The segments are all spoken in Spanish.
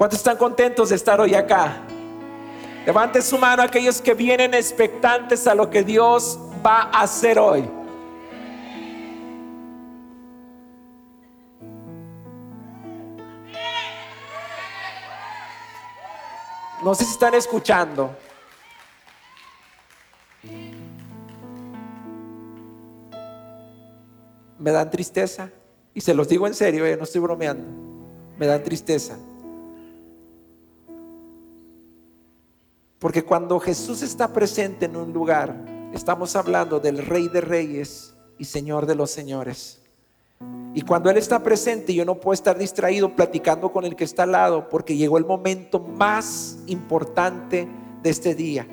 ¿Cuántos están contentos de estar hoy acá? Levante su mano aquellos que vienen expectantes a lo que Dios va a hacer hoy. No sé si están escuchando. Me dan tristeza. Y se los digo en serio, eh, no estoy bromeando. Me dan tristeza. Porque cuando Jesús está presente en un lugar, estamos hablando del Rey de Reyes y Señor de los Señores. Y cuando Él está presente, yo no puedo estar distraído platicando con el que está al lado, porque llegó el momento más importante de este día.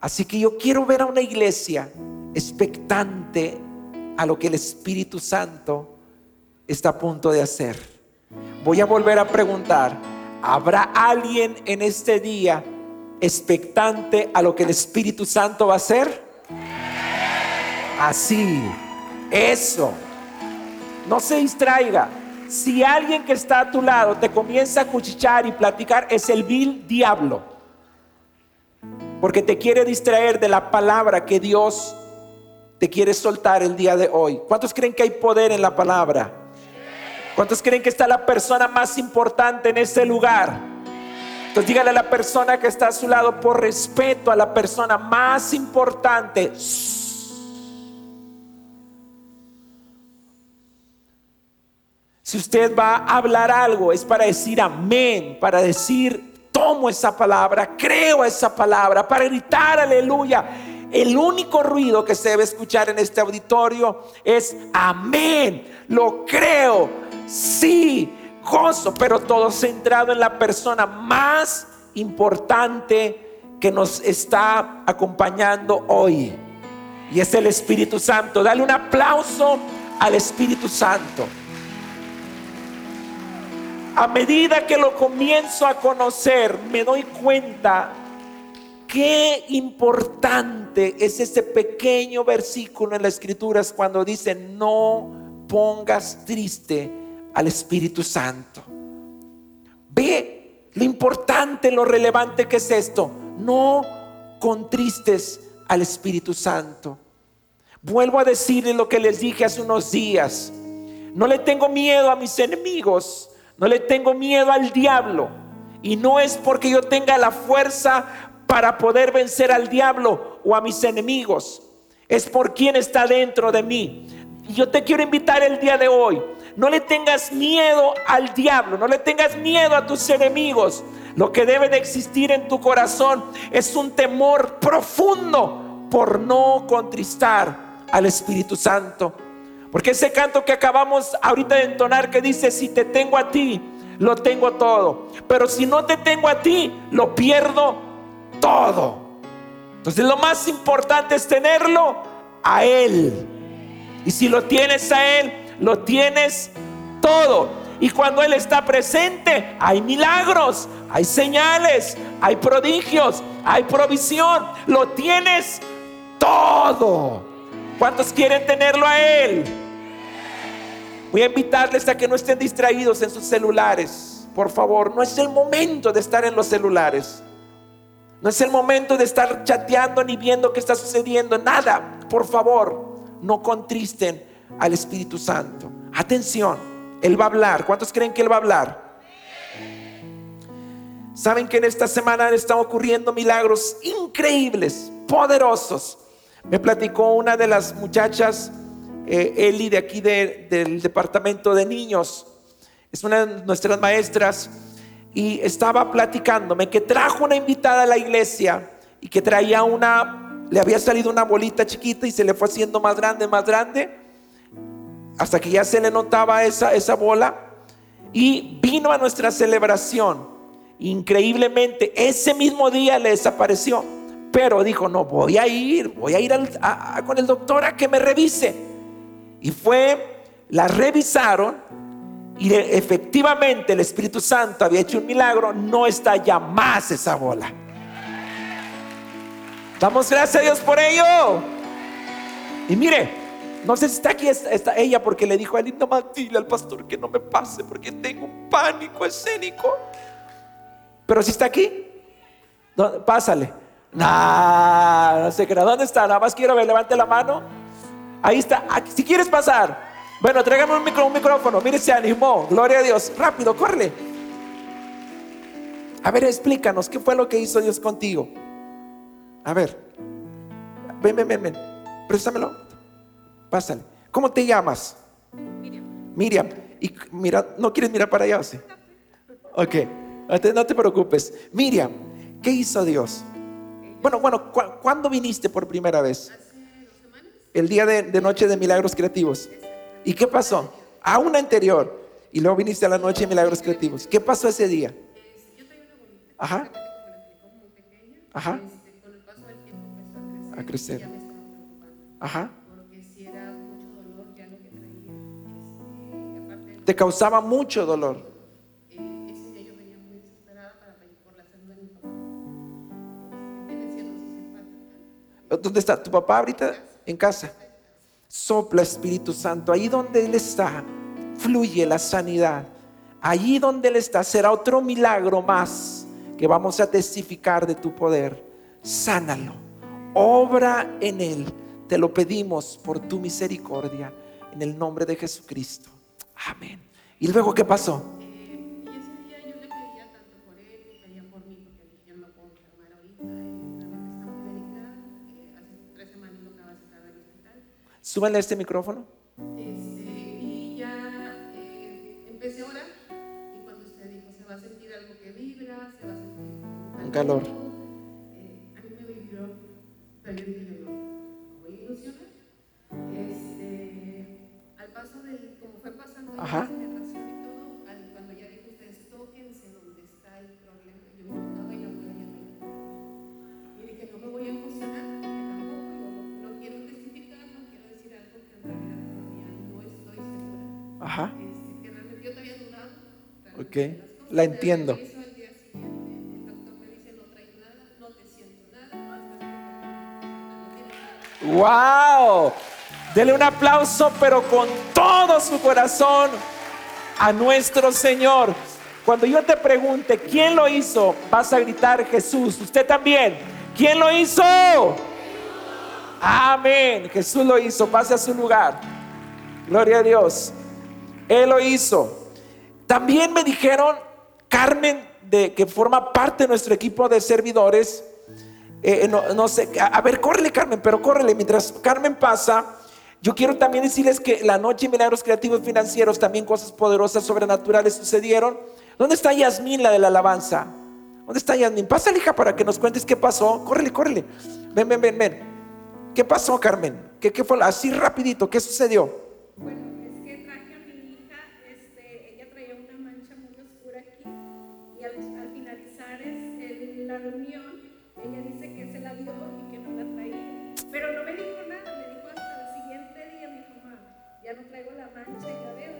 Así que yo quiero ver a una iglesia expectante a lo que el Espíritu Santo está a punto de hacer. Voy a volver a preguntar, ¿habrá alguien en este día expectante a lo que el Espíritu Santo va a hacer? Así. Eso. No se distraiga. Si alguien que está a tu lado te comienza a cuchichar y platicar, es el vil diablo. Porque te quiere distraer de la palabra que Dios te quiere soltar el día de hoy. ¿Cuántos creen que hay poder en la palabra? ¿Cuántos creen que está la persona más importante en este lugar? Entonces dígale a la persona que está a su lado por respeto a la persona más importante. Si usted va a hablar algo, es para decir amén, para decir tomo esa palabra, creo esa palabra, para gritar aleluya. El único ruido que se debe escuchar en este auditorio es amén, lo creo, sí, gozo, pero todo centrado en la persona más importante que nos está acompañando hoy. Y es el Espíritu Santo. Dale un aplauso al Espíritu Santo a medida que lo comienzo a conocer, me doy cuenta qué importante es ese pequeño versículo en las escrituras cuando dice, no pongas triste al Espíritu Santo. Ve lo importante, lo relevante que es esto. No contristes al Espíritu Santo. Vuelvo a decirle lo que les dije hace unos días. No le tengo miedo a mis enemigos no le tengo miedo al diablo. Y no es porque yo tenga la fuerza para poder vencer al diablo o a mis enemigos. Es por quien está dentro de mí. Y yo te quiero invitar el día de hoy. No le tengas miedo al diablo, no le tengas miedo a tus enemigos. Lo que debe de existir en tu corazón es un temor profundo por no contristar al Espíritu Santo. Porque ese canto que acabamos ahorita de entonar que dice, si te tengo a ti, lo tengo todo. Pero si no te tengo a ti, lo pierdo todo. Entonces lo más importante es tenerlo a Él. Y si lo tienes a Él, lo tienes todo. Y cuando Él está presente, hay milagros, hay señales, hay prodigios, hay provisión. Lo tienes todo. ¿Cuántos quieren tenerlo a Él? Voy a invitarles a que no estén distraídos en sus celulares. Por favor, no es el momento de estar en los celulares. No es el momento de estar chateando ni viendo qué está sucediendo. Nada. Por favor, no contristen al Espíritu Santo. Atención, Él va a hablar. ¿Cuántos creen que Él va a hablar? Saben que en esta semana están ocurriendo milagros increíbles, poderosos. Me platicó una de las muchachas, eh, Eli, de aquí del departamento de niños. Es una de nuestras maestras. Y estaba platicándome que trajo una invitada a la iglesia y que traía una, le había salido una bolita chiquita y se le fue haciendo más grande, más grande, hasta que ya se le notaba esa, esa bola. Y vino a nuestra celebración. Increíblemente, ese mismo día le desapareció. Pero dijo, no, voy a ir, voy a ir con el doctor a que me revise. Y fue, la revisaron y efectivamente el Espíritu Santo había hecho un milagro, no está ya más esa bola. Damos gracias a Dios por ello. Y mire, No sé si está aquí está, ella porque le dijo a él, no dile al pastor que no me pase porque tengo un pánico escénico. Pero si está aquí, pásale. Nah, no sé qué, ¿dónde está? Nada más quiero ver, levante la mano. Ahí está, si quieres pasar. Bueno, tráigame un, micrófono. Mire, se animó. Gloria a Dios. Rápido, córrele. A ver, explícanos, ¿qué fue lo que hizo Dios contigo? A ver. Ven, ven, ven, ven. Préstamelo. Pásale. ¿Cómo te llamas? Miriam. Miriam. Y mira, ¿no quieres mirar para allá? ¿sí? Ok. No te preocupes. Miriam, ¿qué hizo Dios? Bueno, bueno, ¿cuándo viniste por primera vez? El día de, Noche de Milagros Creativos. ¿Y qué pasó? A una anterior. Y luego viniste a la Noche de Milagros Creativos. ¿Qué pasó ese día? Ajá. Ajá. A crecer. Ajá. Te causaba mucho dolor. ¿Dónde está tu papá ahorita? En casa. Sopla Espíritu Santo. Ahí donde Él está, fluye la sanidad. Allí donde Él está, será otro milagro más que vamos a testificar de tu poder. Sánalo. Obra en Él. Te lo pedimos por tu misericordia. En el nombre de Jesucristo. Amén. ¿Y luego qué pasó? Súbale este micrófono. Este, y ya eh, empecé a orar y cuando usted dijo se va a sentir algo que vibra, se va a sentir un calor. Eh, a mí me vibró, pero yo dije, no, voy a ilusionar. Este, al paso del, Ajá. Ajá. Ok, la entiendo. ¡Wow! Dele un aplauso, pero con todo su corazón a nuestro Señor. Cuando yo te pregunte quién lo hizo, vas a gritar Jesús. Usted también. ¿Quién lo hizo? Amén. Jesús lo hizo. Pase a su lugar. Gloria a Dios. Él lo hizo. También me dijeron, Carmen, de, que forma parte de nuestro equipo de servidores, eh, no, sé, a, ver, córrele Carmen, pero córrele. Mientras Carmen pasa, yo quiero también decirles que la noche milagros creativos financieros, también cosas poderosas, sobrenaturales sucedieron. ¿Dónde está Yasmín, la de la alabanza? ¿Dónde está Yasmín? Pasa, hija, para que nos cuentes qué pasó. Córrele, córrele. Ven, ven, ven, ven. ¿Qué pasó, Carmen? ¿Qué, qué fue? Así rapidito, ¿qué sucedió? No traigo la mancha, ya veo.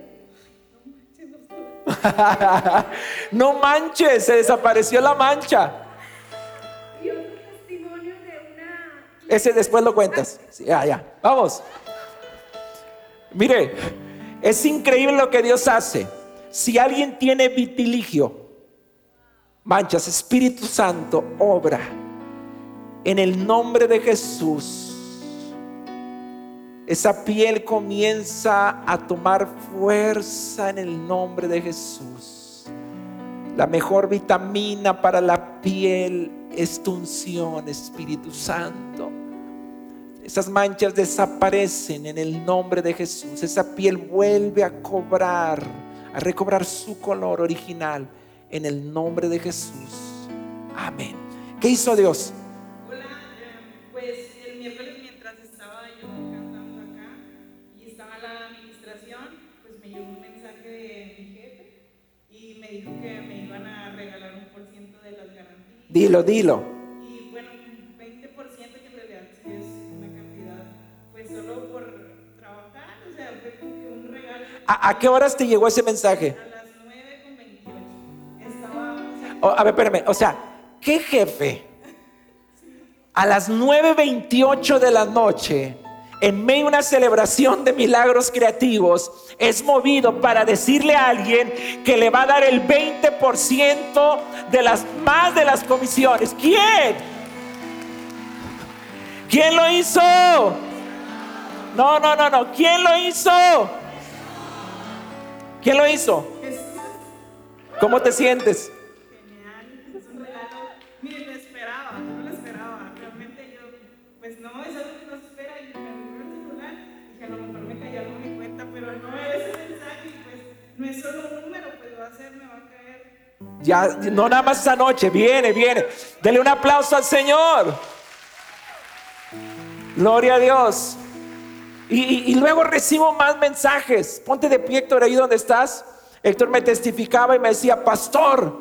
no manches, se desapareció la mancha. Y otro testimonio de una... Ese después lo cuentas. ya, ya. Vamos. Mire, es increíble lo que Dios hace. Si alguien tiene vitiligio, manchas. Espíritu Santo, obra en el nombre de Jesús. Esa piel comienza a tomar fuerza en el nombre de Jesús. La mejor vitamina para la piel es tu unción, Espíritu Santo. Esas manchas desaparecen en el nombre de Jesús. Esa piel vuelve a cobrar, a recobrar su color original en el nombre de Jesús. Amén. ¿Qué hizo Dios? Regalar un por ciento de las garantías. Dilo, dilo. Y bueno, un 20% que en realidad es una cantidad, pues solo por trabajar, o sea, fue un regalo. ¿A, ¿A qué horas te llegó ese mensaje? a ver, espérame. O sea, ¿qué jefe a las 9.28 de la noche en medio de una celebración de milagros creativos, es movido para decirle a alguien que le va a dar el 20% de las más de las comisiones. ¿Quién? ¿Quién lo hizo? No, no, no, no. ¿Quién lo hizo? ¿Quién lo hizo? ¿Cómo te sientes? Solo un número, pues va a me va a caer. Ya, no nada más esta noche, viene, viene. Dele un aplauso al Señor. Gloria a Dios. Y, y- y luego recibo más mensajes. Ponte de pie, Héctor, ahí donde estás. Héctor me testificaba y me decía, pastor,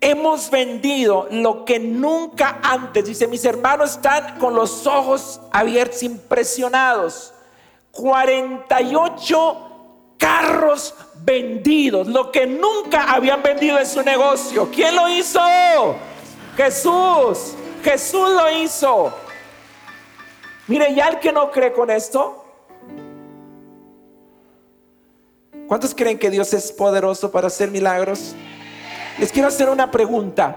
hemos vendido lo que nunca antes. Dice, mis hermanos están con los ojos abiertos, impresionados. 48 carros vendidos, lo que nunca habían vendido en su negocio. ¿Quién lo hizo? Jesús. Jesús lo hizo. Mire, ya el que no cree con esto, ¿cuántos creen que Dios es poderoso para hacer milagros? Les quiero hacer una pregunta.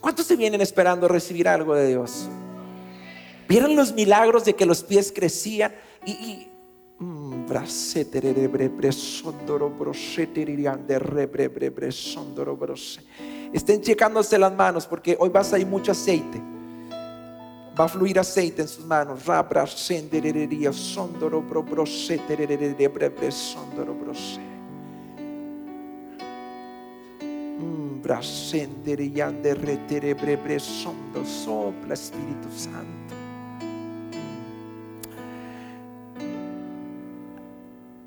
¿Cuántos se vienen esperando recibir algo de Dios? ¿Vieron los milagros de que los pies crecían? Y, y- Estén checándose las manos porque hoy vas a ir mucho aceite. Va a fluir aceite en sus manos. Ra, brasenderereria, sondoro,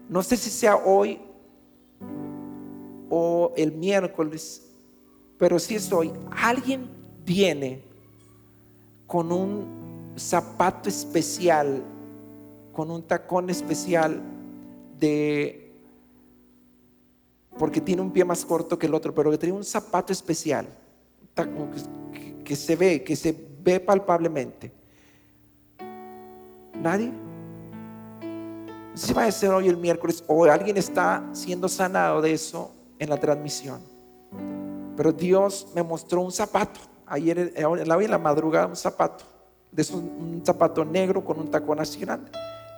No sé si sea hoy o el miércoles, pero si es hoy, alguien viene con un zapato especial, con un tacón especial de porque tiene un pie más corto que el otro, pero que tiene un zapato especial, que- que se ve, que se ve palpablemente. ¿Nadie? Si va a ser hoy el miércoles o alguien está siendo sanado de eso en la transmisión. Pero Dios me mostró un zapato, ayer en la, madrugada, un zapato, de un zapato negro con un tacón así grande,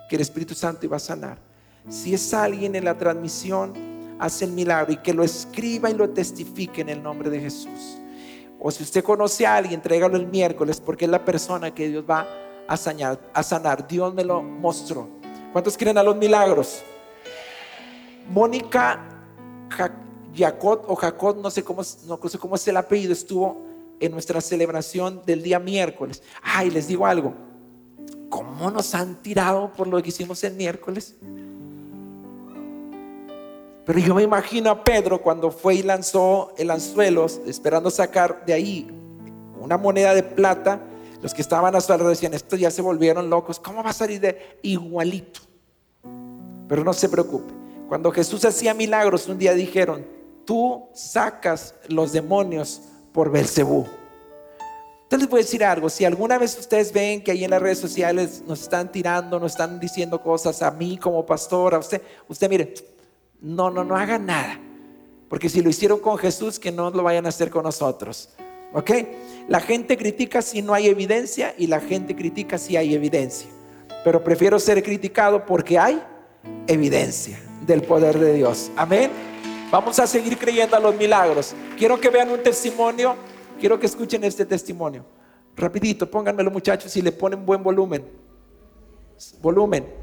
que el Espíritu Santo iba a sanar. Si es alguien en la transmisión, hace el milagro y que lo escriba y lo testifique en el nombre de Jesús. O si usted conoce a alguien, tráigalo el miércoles porque es la persona que Dios va a sanar. A sanar. Dios me lo mostró. ¿Cuántos quieren a los milagros? Mónica Ja- Jacot o Jacot, no sé cómo, no sé cómo es el apellido, estuvo en nuestra celebración del día miércoles. Ay, les digo algo. ¿Cómo nos han tirado por lo que hicimos el miércoles? Pero yo me imagino a Pedro cuando fue y lanzó el anzuelo, esperando sacar de ahí una moneda de plata. Los que estaban a su alrededor decían, estos ya se volvieron locos. ¿Cómo va a salir de igualito? Pero no se preocupe. Cuando Jesús hacía milagros, un día dijeron, tú sacas los demonios por Belcebú. Entonces les voy a decir algo, si alguna vez ustedes ven que ahí en las redes sociales nos están tirando, nos están diciendo cosas a mí como pastor, a usted, usted mire, no, no, no hagan nada. Porque si lo hicieron con Jesús, que no lo vayan a hacer con nosotros. ¿Ok? La gente critica si no hay evidencia y la gente critica si hay evidencia. Pero prefiero ser criticado porque hay evidencia del poder de Dios. Amén. Vamos a seguir creyendo a los milagros. Quiero que vean un testimonio. Quiero que escuchen este testimonio. Rapidito, pónganmelo muchachos y le ponen buen volumen. Volumen.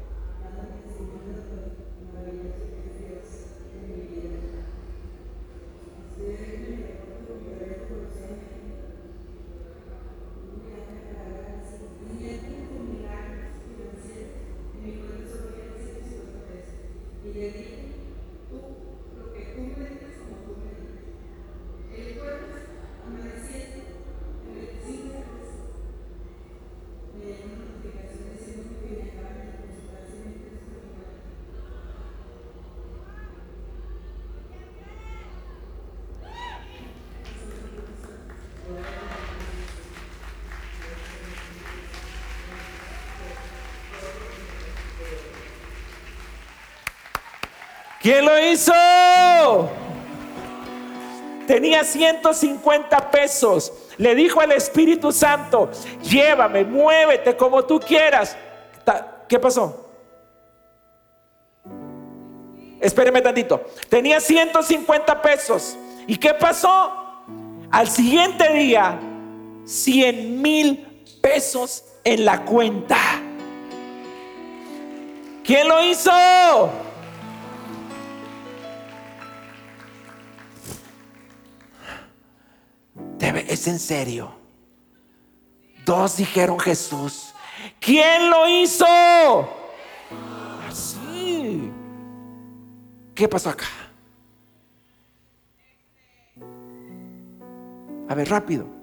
¿Quién lo hizo? Tenía 150 pesos. Le dijo al Espíritu Santo, llévame, muévete como tú quieras. ¿Qué pasó? Espéreme tantito. Tenía 150 pesos. ¿Y qué pasó? Al siguiente día, 100 mil pesos en la cuenta. ¿Quién lo hizo? Es en serio. Dos dijeron Jesús. ¿Quién lo hizo? Así. ¿Qué pasó acá? A ver, rápido.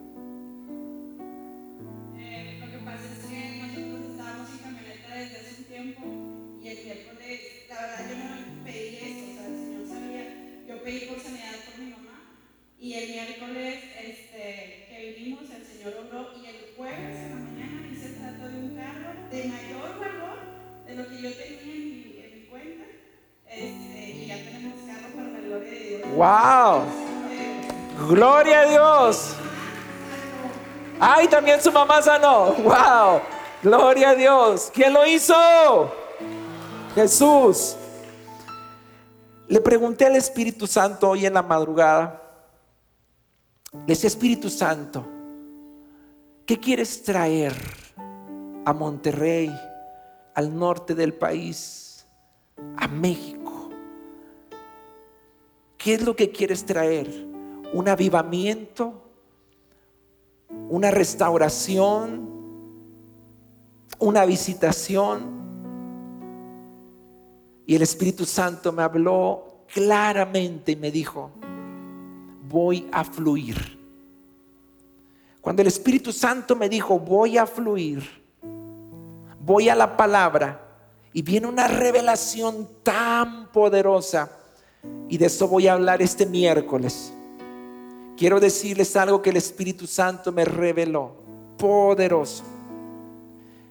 ¡Wow! Gloria a Dios. Ay, también su mamá sanó. Wow. Gloria a Dios. ¿Quién lo hizo? Jesús. Le pregunté al Espíritu Santo hoy en la madrugada. Le Espíritu Santo, ¿qué quieres traer a Monterrey, al norte del país, a México? ¿Qué es lo que quieres traer? un avivamiento, una restauración, una visitación. Y el Espíritu Santo me habló claramente y me dijo, voy a fluir. Cuando el Espíritu Santo me dijo, voy a fluir, voy a la palabra y viene una revelación tan poderosa. Y de eso voy a hablar este miércoles. Quiero decirles algo que el Espíritu Santo me reveló, poderoso.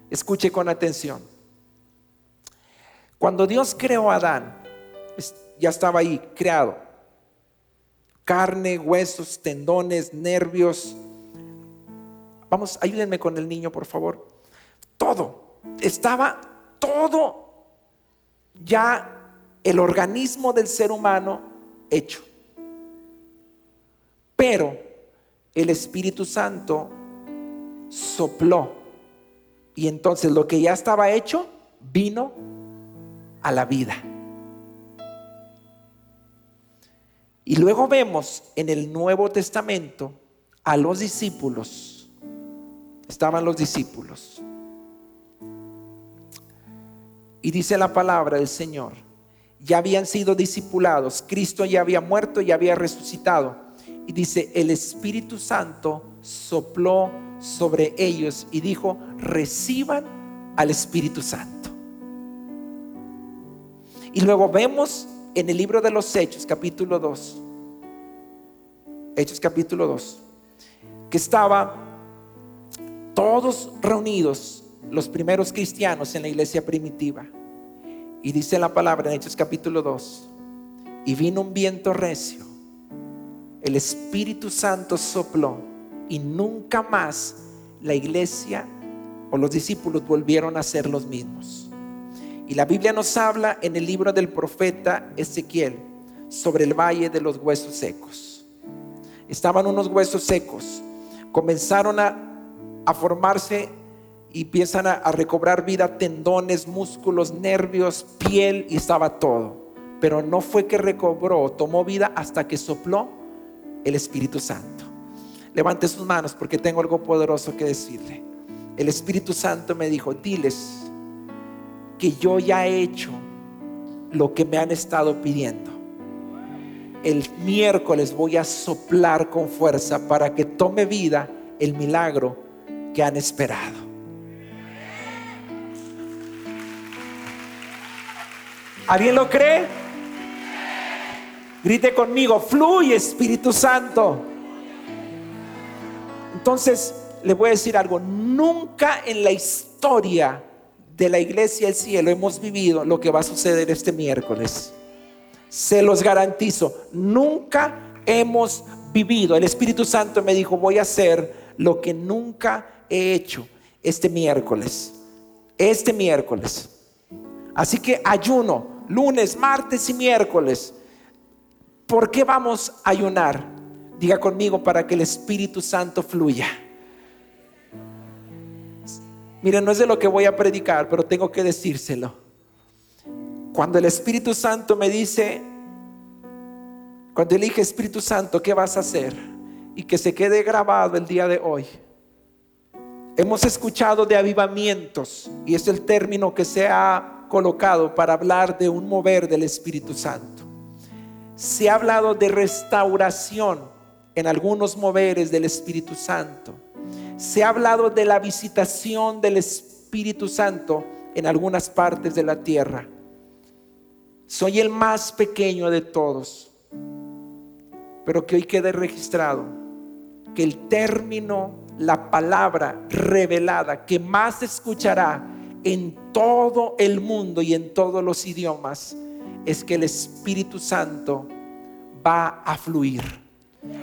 Escuche con atención. Cuando Dios creó a Adán, ya estaba ahí, creado. Carne, huesos, tendones, nervios. Vamos, ayúdenme con el niño, por favor. Todo, estaba todo ya el organismo del ser humano hecho. Pero el Espíritu Santo sopló y entonces lo que ya estaba hecho vino a la vida. Y luego vemos en el Nuevo Testamento a los discípulos. Estaban los discípulos. Y dice la palabra del Señor, ya habían sido discipulados, Cristo ya había muerto y había resucitado y dice, el Espíritu Santo sopló sobre ellos y dijo, reciban al Espíritu Santo. Y luego vemos en el libro de los Hechos, capítulo 2, Hechos capítulo 2, que estaba todos reunidos los primeros cristianos en la iglesia primitiva. Y dice la palabra en Hechos capítulo 2, y vino un viento recio el Espíritu Santo sopló y nunca más la iglesia o los discípulos volvieron a ser los mismos. Y la Biblia nos habla en el libro del profeta Ezequiel sobre el valle de los huesos secos. Estaban unos huesos secos, comenzaron a, formarse y empiezan a, a recobrar vida tendones, músculos, nervios, piel y estaba todo. Pero no fue que recobró, tomó vida hasta que sopló el Espíritu Santo. Levante sus manos porque tengo algo poderoso que decirle. El Espíritu Santo me dijo, diles que yo ya he hecho lo que me han estado pidiendo. El miércoles voy a soplar con fuerza para que tome vida el milagro que han esperado. ¿Alguien lo cree? Grite conmigo, fluye Espíritu Santo. Entonces, le voy a decir algo, nunca en la historia de la iglesia del cielo hemos vivido lo que va a suceder este miércoles. Se los garantizo, nunca hemos vivido. El Espíritu Santo me dijo, voy a hacer lo que nunca he hecho este miércoles. Este miércoles. Así que ayuno, lunes, martes y miércoles. ¿Por qué vamos a ayunar? Diga conmigo para que el Espíritu Santo fluya. Miren, no es de lo que voy a predicar, pero tengo que decírselo. Cuando el Espíritu Santo me dice, cuando elige Espíritu Santo, ¿qué vas a hacer? Y que se quede grabado el día de hoy. Hemos escuchado de avivamientos y es el término que se ha colocado para hablar de un mover del Espíritu Santo. Se ha hablado de restauración en algunos moveres del Espíritu Santo. Se ha hablado de la visitación del Espíritu Santo en algunas partes de la tierra. Soy el más pequeño de todos pero que hoy quede registrado que el término, la palabra revelada que más escuchará en todo el mundo y en todos los idiomas es que el Espíritu Santo va a fluir.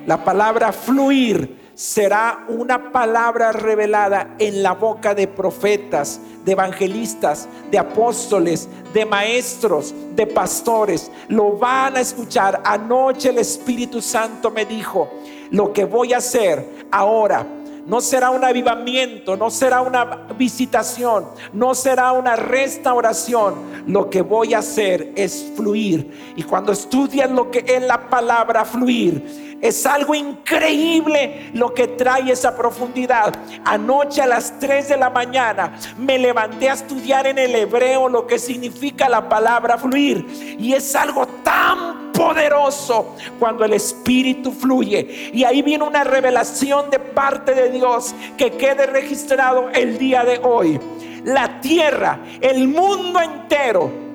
La palabra fluir será una palabra revelada en la boca de profetas, de evangelistas, de apóstoles, de maestros, de pastores. Lo van a escuchar. Anoche el Espíritu Santo me dijo, lo que voy a hacer ahora no será un avivamiento, no será una visitación, no será una restauración. Lo que voy a hacer es fluir. Y cuando estudias lo que es la palabra fluir, es algo increíble lo que trae esa profundidad. Anoche a las 3 de la mañana me levanté a estudiar en el hebreo lo que significa la palabra fluir. Y es algo tan poderoso cuando el Espíritu fluye. Y ahí viene una revelación de parte de Dios que quede registrado el día de hoy. La tierra, el mundo entero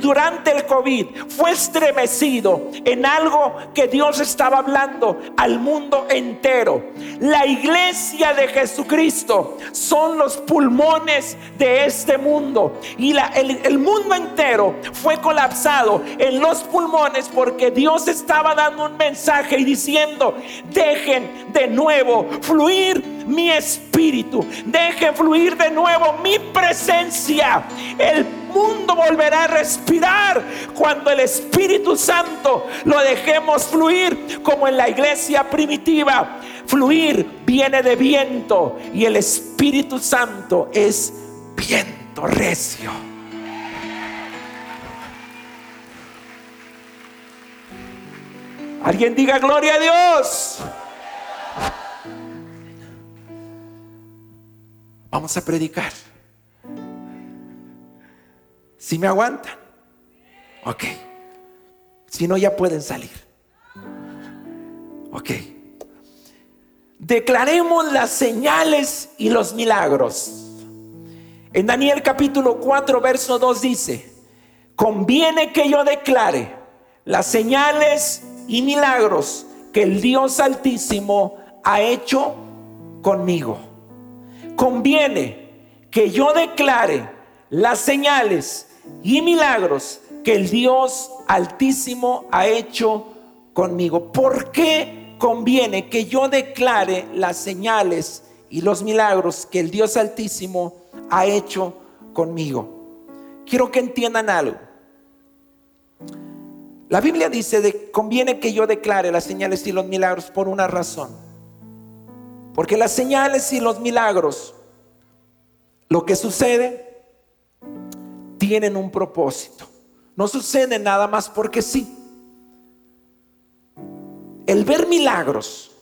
durante el COVID fue estremecido en algo que Dios estaba hablando al mundo entero. La iglesia de Jesucristo son los pulmones de este mundo y el mundo entero fue colapsado en los pulmones porque Dios estaba dando un mensaje y diciendo, dejen de nuevo fluir mi espíritu, dejen fluir de nuevo mi presencia. El mundo volverá a respirar cuando el Espíritu Santo lo dejemos fluir como en la iglesia primitiva. Fluir viene de viento y el Espíritu Santo es viento recio. Alguien diga gloria a Dios. Vamos a predicar. Si me aguantan, ok. Si no, ya pueden salir. Ok. Declaremos las señales y los milagros. En Daniel capítulo 4, verso 2 dice, conviene que yo declare las señales y milagros que el Dios Altísimo ha hecho conmigo. Conviene que yo declare las señales y milagros que el Dios Altísimo ha hecho conmigo. ¿Por qué conviene que yo declare las señales y los milagros que el Dios Altísimo ha hecho conmigo? Quiero que entiendan algo. La Biblia dice de conviene que yo declare las señales y los milagros por una razón. Porque las señales y los milagros, lo que sucede tienen un propósito. No sucede nada más porque sí. El ver milagros,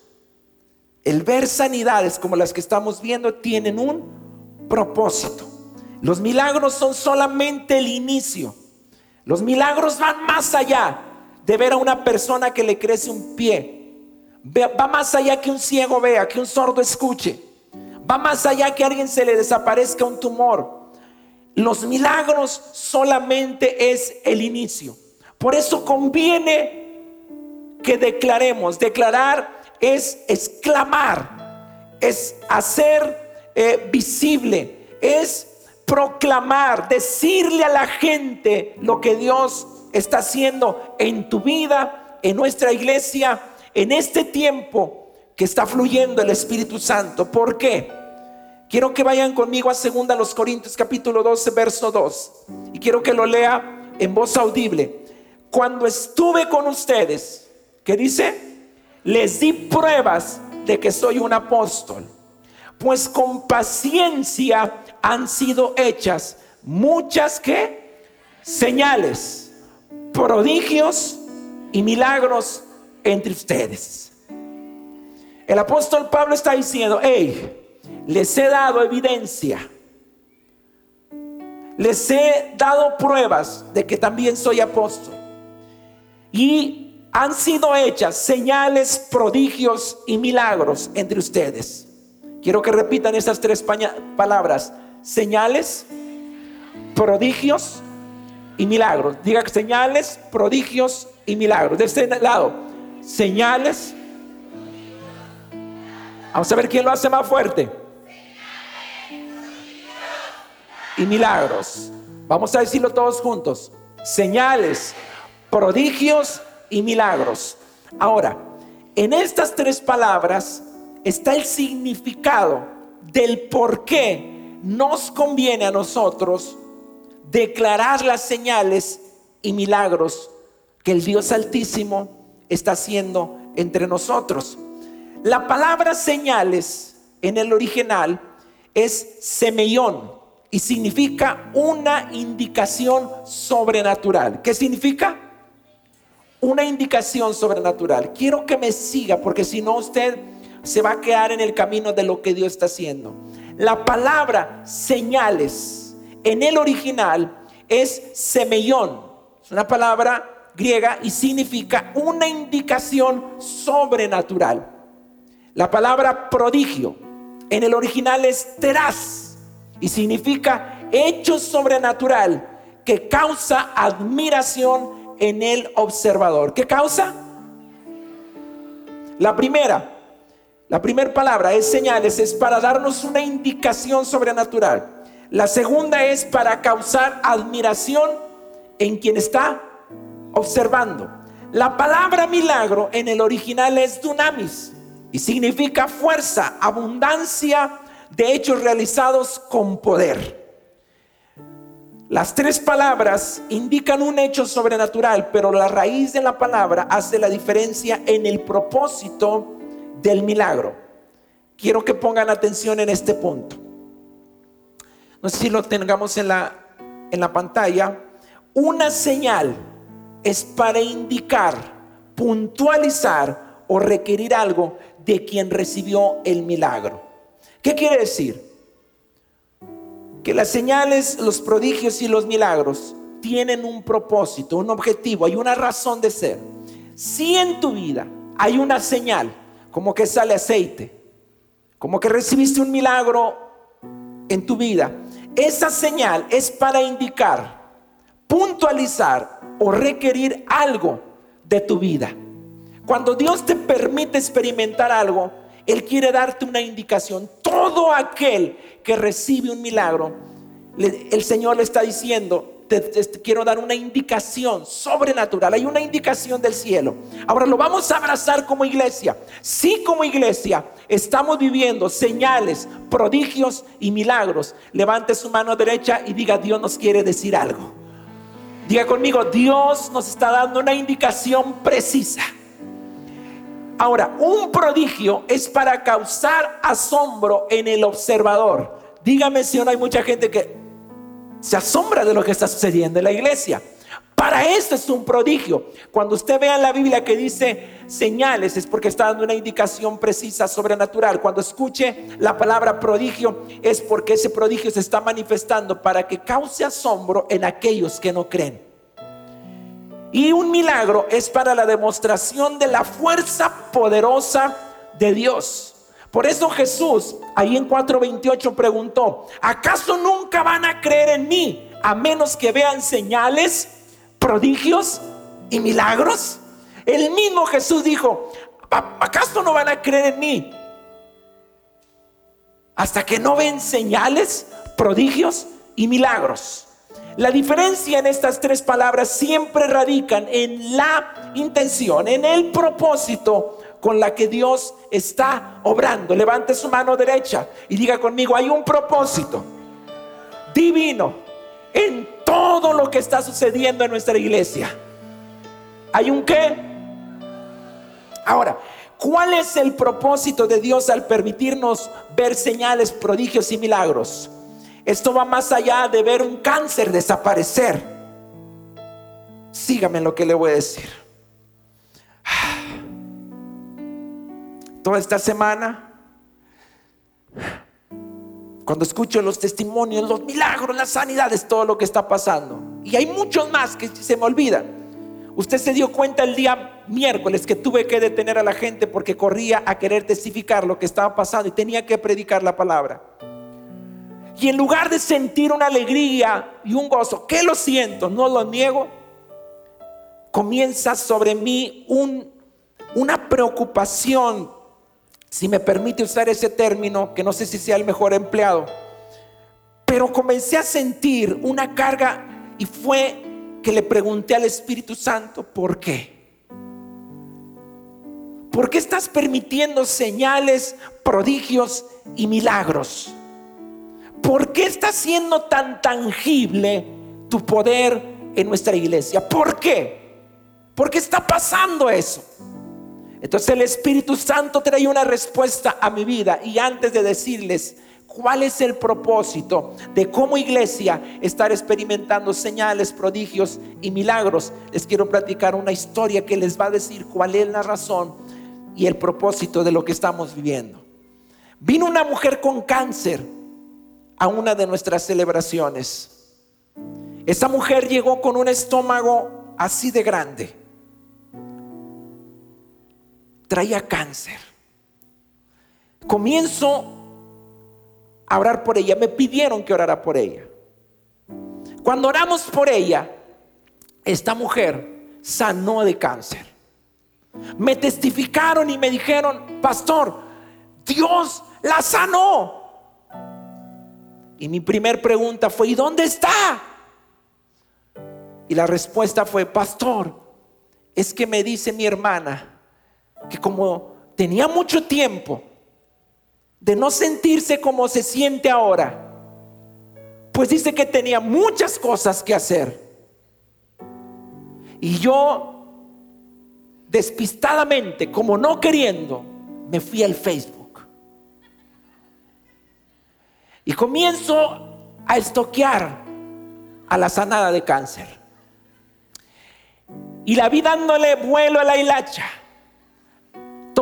el ver sanidades como las que estamos viendo, tienen un propósito. Los milagros son solamente el inicio. Los milagros van más allá de ver a una persona que le crece un pie. Va más allá que un ciego vea, que un sordo escuche. Va más allá que a alguien se le desaparezca un tumor. Los milagros solamente es el inicio. Por eso conviene que declaremos. Declarar es exclamar, es hacer eh, visible, es proclamar, decirle a la gente lo que Dios está haciendo en tu vida, en nuestra iglesia, en este tiempo que está fluyendo el Espíritu Santo. ¿Por qué? Quiero que vayan conmigo a 2 los Corintios capítulo 12 verso 2 y quiero que lo lea en voz audible. Cuando estuve con ustedes, ¿qué dice? Les di pruebas de que soy un apóstol, pues con paciencia han sido hechas muchas que señales, prodigios y milagros entre ustedes. El apóstol Pablo está diciendo, hey, les he dado evidencia, les he dado pruebas de que también soy apóstol. Y han sido hechas señales, prodigios y milagros entre ustedes. Quiero que repitan estas tres palabras. Señales, prodigios y milagros. Diga señales, prodigios y milagros. De este lado, señales. Vamos a ver quién lo hace más fuerte. Y milagros. Vamos a decirlo todos juntos. Señales, prodigios y milagros. Ahora, en estas tres palabras está el significado del por qué nos conviene a nosotros declarar las señales y milagros que el Dios Altísimo está haciendo entre nosotros. La palabra señales en el original es semellón y significa una indicación sobrenatural. ¿Qué significa? una indicación sobrenatural. Quiero que me siga porque si no usted se va a quedar en el camino de lo que Dios está haciendo. La palabra señales en el original es semellón. Es una palabra y significa una indicación sobrenatural. La palabra prodigio en el original es teraz y significa hecho sobrenatural que causa admiración en el observador. ¿Qué causa? La primera, la primera palabra es señales, es para darnos una indicación sobrenatural. La segunda es para causar admiración en quien está observando. La palabra milagro en el original es dunamis y significa fuerza, abundancia de hechos realizados con poder. Las tres palabras indican un hecho sobrenatural, pero la raíz de la palabra hace la diferencia en el propósito del milagro. Quiero que pongan atención en este punto. No sé si lo tengamos en la, en la pantalla. Una señal es para indicar, puntualizar o requerir algo de quien recibió el milagro. ¿Qué quiere decir? que las señales, los prodigios y los milagros tienen un propósito, un objetivo, hay una razón de ser. Si en tu vida hay una señal, como que sale aceite, como que recibiste un milagro en tu vida, esa señal es para indicar, puntualizar o requerir algo de tu vida. Cuando Dios te permite experimentar algo, Él quiere darte una indicación. Todo aquel que recibe un milagro, el Señor le está diciendo, te, quiero dar una indicación sobrenatural, hay una indicación del cielo. Ahora lo vamos a abrazar como iglesia. Si como iglesia estamos viviendo señales, prodigios y milagros, levante su mano derecha y diga, Dios nos quiere decir algo. Diga conmigo, Dios nos está dando una indicación precisa. Ahora, un prodigio es para causar asombro en el observador. Dígame si no hay mucha gente que se asombra de lo que está sucediendo en la iglesia. Para esto es un prodigio. Cuando usted vea en la Biblia que dice señales, es porque está dando una indicación precisa, sobrenatural. Cuando escuche la palabra prodigio, es porque ese prodigio se está manifestando para que cause asombro en aquellos que no creen. Y un milagro es para la demostración de la fuerza poderosa de Dios. Por eso Jesús ahí en 4:28 preguntó, ¿acaso nunca van a creer en mí a menos que vean señales, prodigios y milagros? El mismo Jesús dijo, ¿acaso no van a creer en mí hasta que no ven señales, prodigios y milagros? La diferencia en estas tres palabras siempre radican en la intención, en el propósito con la que Dios está obrando. Levante su mano derecha y diga conmigo, hay un propósito divino en todo lo que está sucediendo en nuestra iglesia. ¿Hay un qué? Ahora, ¿cuál es el propósito de Dios al permitirnos ver señales, prodigios y milagros? Esto va más allá de ver un cáncer desaparecer. Sígame lo que le voy a decir. Toda esta semana, cuando escucho los testimonios, los milagros, las sanidades, todo lo que está pasando, y hay muchos más que se me olvidan. Usted se dio cuenta el día miércoles que tuve que detener a la gente porque corría a querer testificar lo que estaba pasando y tenía que predicar la palabra. Y en lugar de sentir una alegría y un gozo, que lo siento, no lo niego, comienza sobre mí una preocupación, si me permite usar ese término, que no sé si sea el mejor empleado, pero comencé a sentir una carga y fue que le pregunté al Espíritu Santo, ¿por qué? ¿Por qué estás permitiendo señales, prodigios y milagros? ¿Por qué está siendo tan tangible tu poder en nuestra iglesia? ¿Por qué? ¿Por qué está pasando eso? Entonces el Espíritu Santo trae una respuesta a mi vida y antes de decirles cuál es el propósito de cómo iglesia estar experimentando señales, prodigios y milagros, les quiero platicar una historia que les va a decir cuál es la razón y el propósito de lo que estamos viviendo. Vino una mujer con cáncer a una de nuestras celebraciones. Esa mujer llegó con un estómago así de grande. Traía cáncer. Comienzo a orar por ella. Me pidieron que orara por ella. Cuando oramos por ella, esta mujer sanó de cáncer. Me testificaron y me dijeron, pastor, Dios la sanó. Y mi primer pregunta fue, ¿y dónde está? Y la respuesta fue, pastor, es que me dice mi hermana que como tenía mucho tiempo de no sentirse como se siente ahora, pues dice que tenía muchas cosas que hacer. Y yo, despistadamente, como no queriendo, me fui al Facebook. Y comienzo a estoquear a la sanada de cáncer. Y la vi dándole vuelo a la hilacha,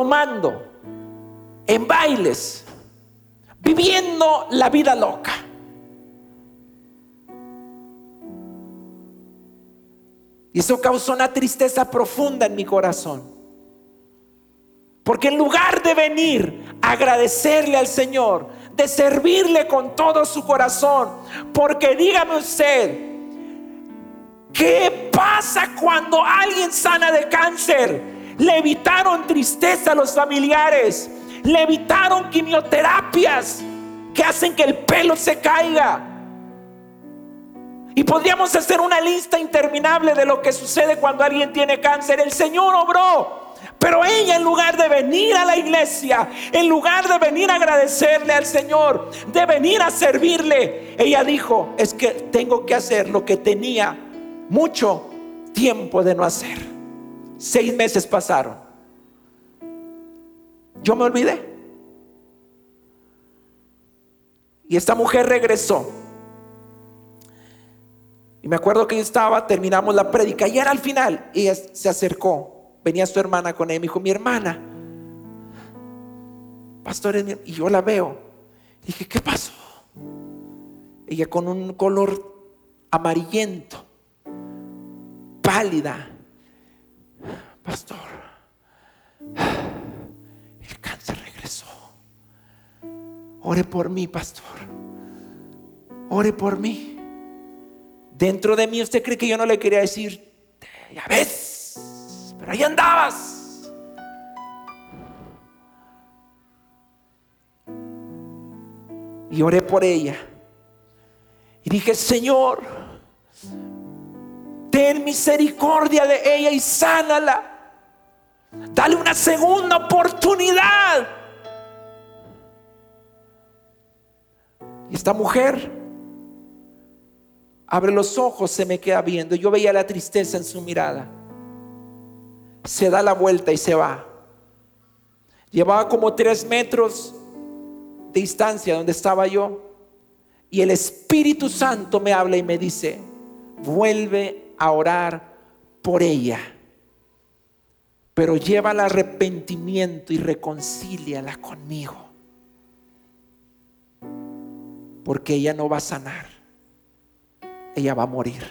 tomando en bailes, viviendo la vida loca. Y eso causó una tristeza profunda en mi corazón. Porque en lugar de venir a agradecerle al Señor, de servirle con todo su corazón. Porque dígame usted, ¿qué pasa cuando alguien sana de cáncer? Le evitaron tristeza a los familiares, le evitaron quimioterapias que hacen que el pelo se caiga. Y podríamos hacer una lista interminable de lo que sucede cuando alguien tiene cáncer. El Señor obró pero ella en lugar de venir a la iglesia, en lugar de venir a agradecerle al Señor, de venir a servirle, ella dijo, es que tengo que hacer lo que tenía mucho tiempo de no hacer. Seis meses pasaron. Yo me olvidé. Y esta mujer regresó. Y me acuerdo que yo estaba, terminamos la prédica y era al final. Ella se acercó venía su hermana con él, me dijo, mi hermana, pastor, y yo la veo. Dije, ¿qué pasó? Ella con un color amarillento, pálida. Pastor, el cáncer regresó. Ore por mí, pastor. Ore por mí. Dentro de mí, ¿usted cree que yo no le quería decir, ya ves? Pero ahí andabas. Y oré por ella. Y dije, Señor, Ten misericordia de ella y sánala. Dale una segunda oportunidad. Y esta mujer abre los ojos, se me queda viendo. Yo veía la tristeza en su mirada. Se da la vuelta y se va. Llevaba como tres metros de distancia donde estaba yo. Y el Espíritu Santo me habla y me dice, vuelve a orar por ella. Pero lleva al arrepentimiento y reconcíliala conmigo. Porque ella no va a sanar ella va a morir.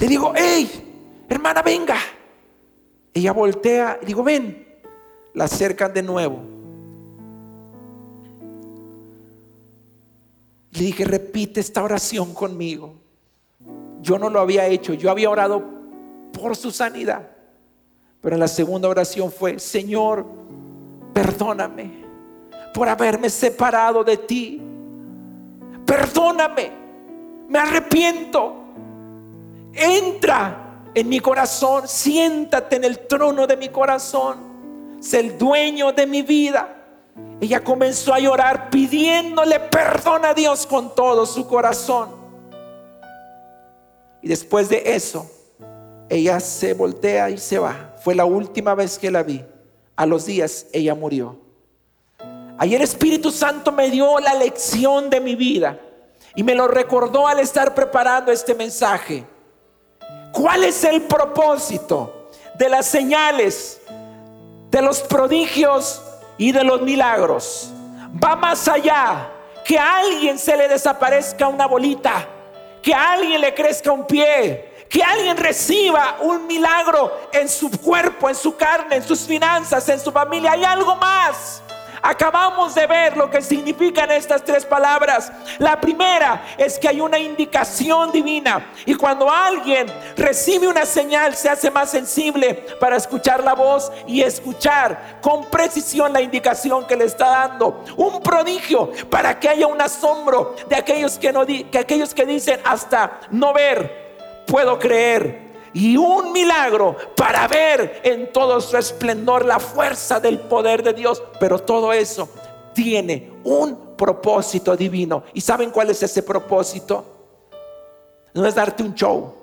Le digo, hey, hermana, venga. Ella voltea y digo, ven. La acercan de nuevo. Le dije, repite esta oración conmigo. Yo no lo había hecho, yo había orado por su sanidad. Pero la segunda oración fue, Señor, perdóname por haberme separado de ti. Perdóname, me arrepiento. Entra en mi corazón, siéntate en el trono de mi corazón, sé el dueño de mi vida. Ella comenzó a llorar pidiéndole perdón a Dios con todo su corazón. Y después de eso, ella se voltea y se va. Fue la última vez que la vi. A los días ella murió. Ayer Espíritu Santo me dio la lección de mi vida y me lo recordó al estar preparando este mensaje. ¿Cuál es el propósito de las señales, de los prodigios y de los milagros? Va más allá que a alguien se le desaparezca una bolita, que a alguien le crezca un pie, que alguien reciba un milagro en su cuerpo, en su carne, en sus finanzas, en su familia. Hay algo más. Acabamos de ver lo que significan estas tres palabras. La primera es que hay una indicación divina y cuando alguien recibe una señal se hace más sensible para escuchar la voz y escuchar con precisión la indicación que le está dando. Un prodigio para que haya un asombro de aquellos que, no que aquellos que dicen hasta no ver, puedo creer y un milagro para ver en todo su esplendor la fuerza del poder de Dios. Pero todo eso tiene un propósito divino. ¿Y saben cuál es ese propósito? No es darte un show.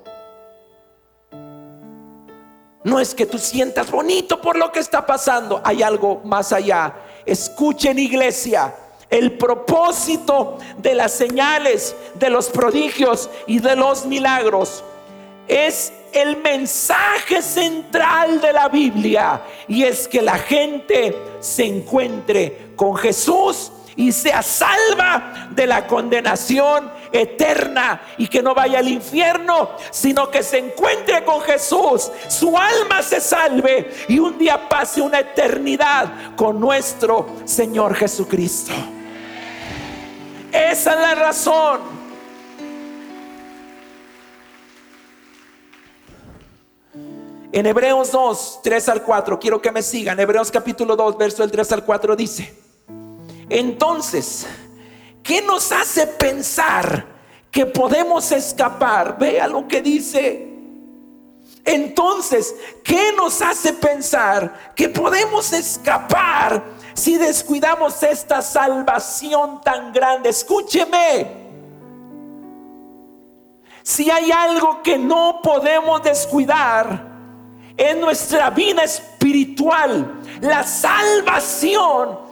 No es que tú sientas bonito por lo que está pasando. Hay algo más allá. Escuchen iglesia. El propósito de las señales, de los prodigios y de los milagros es el mensaje central de la Biblia y es que la gente se encuentre con Jesús y sea salva de la condenación eterna y que no vaya al infierno, sino que se encuentre con Jesús, su alma se salve y un día pase una eternidad con nuestro Señor Jesucristo. Esa es la razón En Hebreos 2, 3 al 4, quiero que me sigan. Hebreos capítulo 2, verso del 3 al 4 dice, entonces, ¿qué nos hace pensar que podemos escapar? Vea lo que dice. Entonces, ¿qué nos hace pensar que podemos escapar si descuidamos esta salvación tan grande? Escúcheme. Si hay algo que no podemos descuidar, en nuestra vida espiritual, la salvación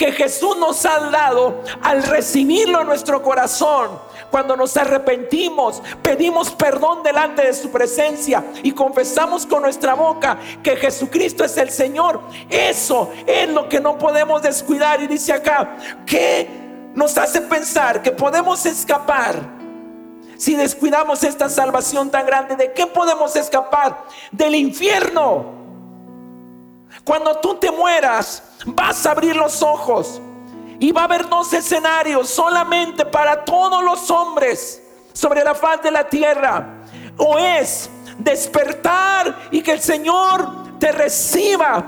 que Jesús nos ha dado al recibirlo en nuestro corazón. Cuando nos arrepentimos, pedimos perdón delante de su presencia y confesamos con nuestra boca que Jesucristo es el Señor. Eso es lo que no podemos descuidar. Y dice acá, que nos hace pensar que podemos escapar si descuidamos esta salvación tan grande, ¿de qué podemos escapar? Del infierno. Cuando tú te mueras, vas a abrir los ojos y va a haber dos escenarios solamente para todos los hombres sobre la faz de la tierra. O es despertar y que el Señor te reciba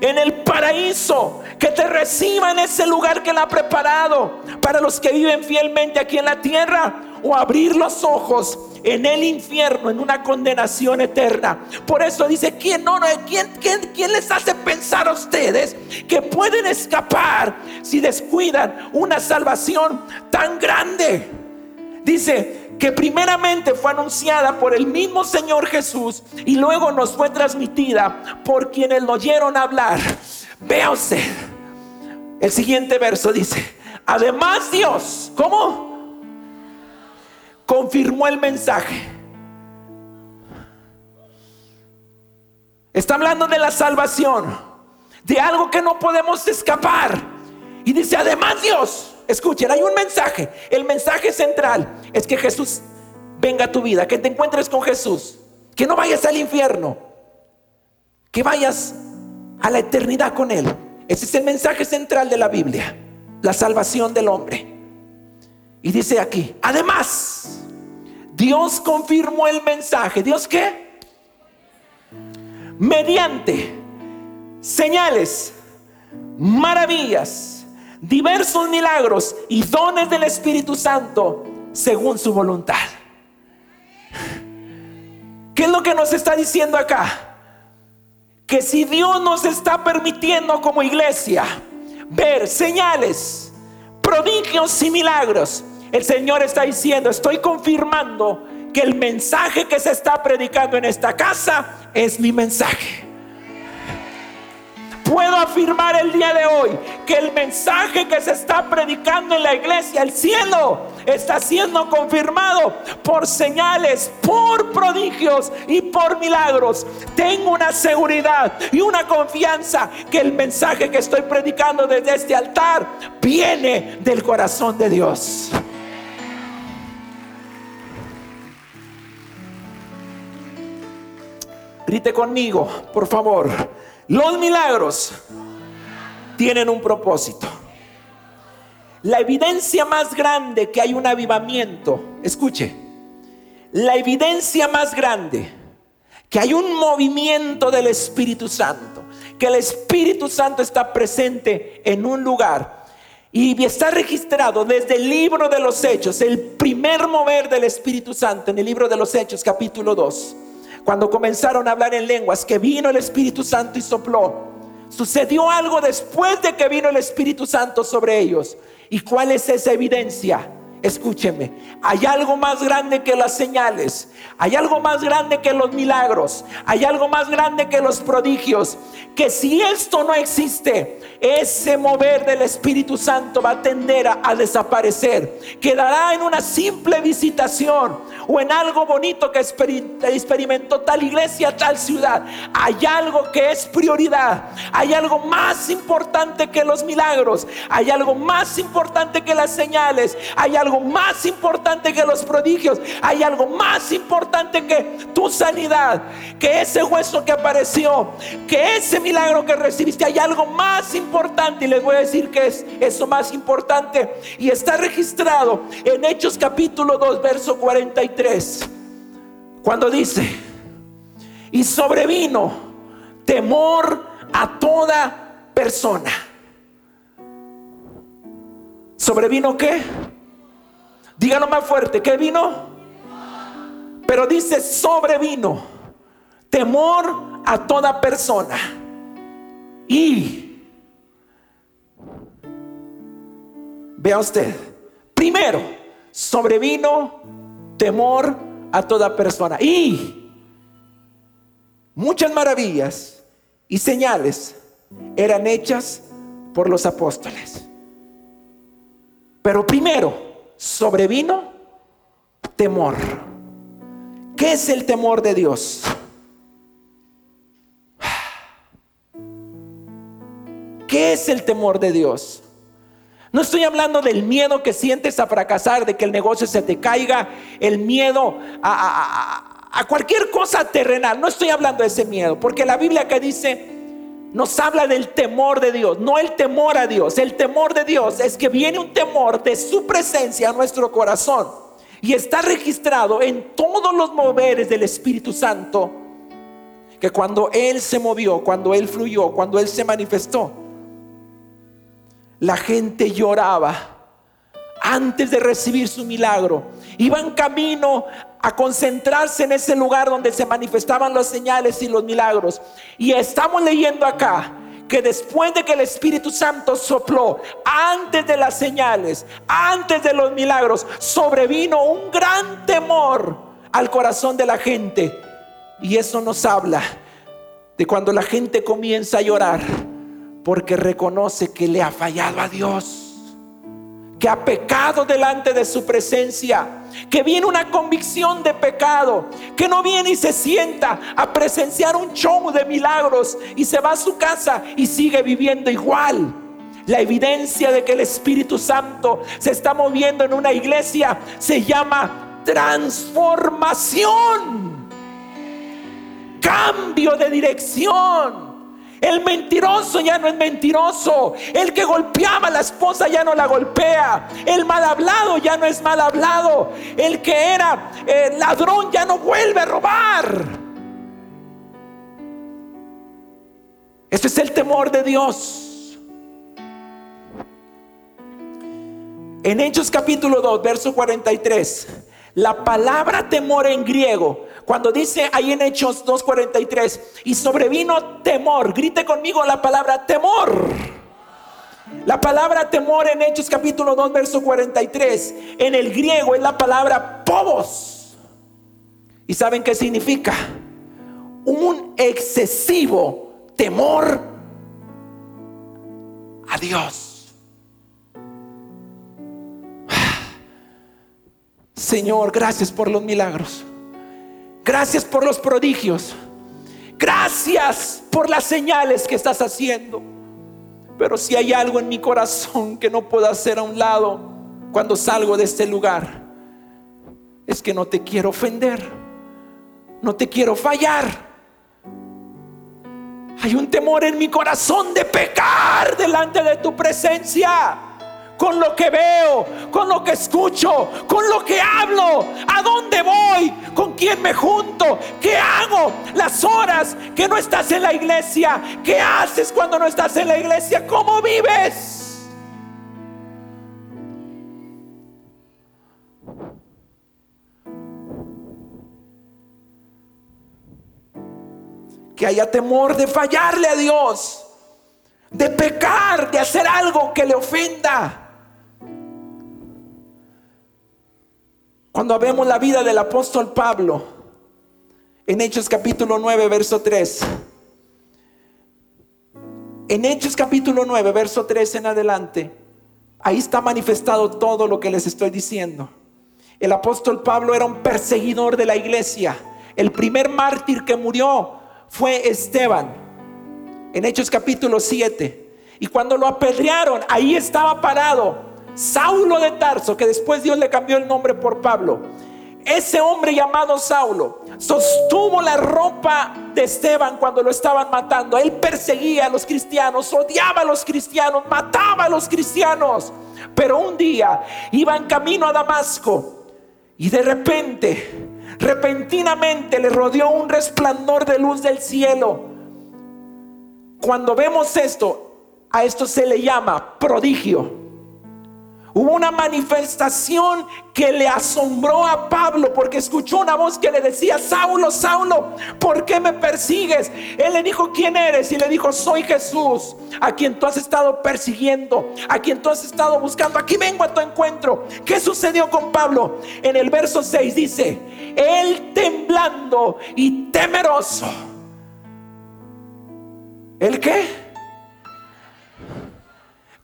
en el paraíso, que te reciba en ese lugar que Él ha preparado para los que viven fielmente aquí en la tierra o abrir los ojos en el infierno, en una condenación eterna. Por eso dice, ¿quién, no, no, ¿quién, quién, quién les hace pensar a ustedes que pueden escapar si descuidan una salvación tan grande? Dice que primeramente fue anunciada por el mismo Señor Jesús y luego nos fue transmitida por quienes lo oyeron hablar. Vea el siguiente verso dice, además Dios, ¿cómo? Confirmó el mensaje. Está hablando de la salvación, de algo que no podemos escapar. Y dice, además Dios, escuchen, hay un mensaje. El mensaje central es que Jesús venga a tu vida, que te encuentres con Jesús, que no vayas al infierno, que vayas a la eternidad con Él. Ese es el mensaje central de la Biblia, la salvación del hombre. Y dice aquí, además, Dios confirmó el mensaje. ¿Dios qué? Mediante señales, maravillas, diversos milagros y dones del Espíritu Santo según su voluntad. ¿Qué es lo que nos está diciendo acá? Que si Dios nos está permitiendo como iglesia ver señales, prodigios y milagros, el Señor está diciendo, estoy confirmando que el mensaje que se está predicando en esta casa es mi mensaje puedo afirmar el día de hoy que el mensaje que se está predicando en la iglesia, el cielo, está siendo confirmado por señales, por prodigios y por milagros. Tengo una seguridad y una confianza que el mensaje que estoy predicando desde este altar viene del corazón de Dios. Grite conmigo, por favor. Los milagros tienen un propósito. La evidencia más grande que hay un avivamiento, escuche, la evidencia más grande que hay un movimiento del Espíritu Santo, que el Espíritu Santo está presente en un lugar y está registrado desde el libro de los Hechos, el primer mover del Espíritu Santo en el libro de los Hechos, capítulo 2 cuando comenzaron a hablar en lenguas, que vino el Espíritu Santo y sopló. Sucedió algo después de que vino el Espíritu Santo sobre ellos. ¿Y cuál es esa evidencia? Escúcheme, hay algo más grande que las señales, hay algo más grande que los milagros, hay algo más grande que los prodigios, que si esto no existe, ese mover del Espíritu Santo va a tender a, desaparecer, quedará en una simple visitación o en algo bonito que experimentó tal iglesia, tal ciudad. Hay algo que es prioridad, hay algo más importante que los milagros, hay algo más importante que las señales, hay algo más importante que los prodigios, hay algo más importante que tu sanidad, que ese hueso que apareció, que ese milagro que recibiste, hay algo más importante y les voy a decir que es eso más importante y está registrado en Hechos capítulo 2, verso 43, cuando dice, y sobrevino temor a toda persona. ¿Sobrevino qué? Dígalo más fuerte, ¿qué vino? Pero dice sobrevino temor a toda persona. Y vea usted, primero, sobrevino temor a toda persona. Y muchas maravillas y señales eran hechas por los apóstoles. Pero primero, sobrevino temor. ¿Qué es el temor de Dios? ¿Qué es el temor de Dios? No estoy hablando del miedo que sientes a fracasar, de que el negocio se te caiga, el miedo a, cualquier cosa terrenal. No estoy hablando de ese miedo, porque la Biblia que dice nos habla del temor de Dios, no el temor a Dios. El temor de Dios es que viene un temor de su presencia a nuestro corazón y está registrado en todos los moveres del Espíritu Santo, que cuando Él se movió, cuando Él fluyó, cuando Él se manifestó, la gente lloraba antes de recibir su milagro. Iban camino a concentrarse en ese lugar donde se manifestaban las señales y los milagros. Y estamos leyendo acá que después de que el Espíritu Santo sopló, antes de las señales, antes de los milagros, sobrevino un gran temor al corazón de la gente. Y eso nos habla de cuando la gente comienza a llorar porque reconoce que le ha fallado a Dios que ha pecado delante de su presencia, que viene una convicción de pecado, que no viene y se sienta a presenciar un show de milagros y se va a su casa y sigue viviendo igual. La evidencia de que el Espíritu Santo se está moviendo en una iglesia se llama transformación, cambio de dirección. El mentiroso ya no es mentiroso. El que golpeaba a la esposa ya no la golpea. El mal hablado ya no es mal hablado. El que era eh, ladrón ya no vuelve a robar. Este es el temor de Dios. En Hechos capítulo 2, verso 43, la palabra temor en griego cuando dice ahí en Hechos 2.43, y sobrevino temor, grite conmigo la palabra temor. La palabra temor en Hechos capítulo 2, verso 43, en el griego es la palabra pobos. ¿Y saben qué significa? Un excesivo temor a Dios. Señor, gracias por los milagros. Gracias por los prodigios. Gracias por las señales que estás haciendo. Pero si hay algo en mi corazón que no puedo hacer a un lado cuando salgo de este lugar, es que no te quiero ofender. No te quiero fallar. Hay un temor en mi corazón de pecar delante de tu presencia con lo que veo, con lo que escucho, con lo que hablo, a dónde voy, con quién me junto, qué hago, las horas que no estás en la iglesia, qué haces cuando no estás en la iglesia, cómo vives. Que haya temor de fallarle a Dios, de pecar, de hacer algo que le ofenda. Cuando vemos la vida del apóstol Pablo, en Hechos capítulo 9, verso 3. En Hechos capítulo 9, verso 3 en adelante, ahí está manifestado todo lo que les estoy diciendo. El apóstol Pablo era un perseguidor de la iglesia. El primer mártir que murió fue Esteban. En Hechos capítulo 7. Y cuando lo apedrearon, ahí estaba parado Saulo de Tarso, que después Dios le cambió el nombre por Pablo. Ese hombre llamado Saulo sostuvo la ropa de Esteban cuando lo estaban matando. Él perseguía a los cristianos, odiaba a los cristianos, mataba a los cristianos. Pero un día iba en camino a Damasco y de repente, repentinamente le rodeó un resplandor de luz del cielo. Cuando vemos esto, a esto se le llama prodigio. Hubo una manifestación que le asombró a Pablo porque escuchó una voz que le decía, Saulo, Saulo, ¿por qué me persigues? Él le dijo, ¿quién eres? Y le dijo, soy Jesús, a quien tú has estado persiguiendo, a quien tú has estado buscando. Aquí vengo a tu encuentro. ¿Qué sucedió con Pablo? En el verso 6 dice, él temblando y temeroso. ¿El qué?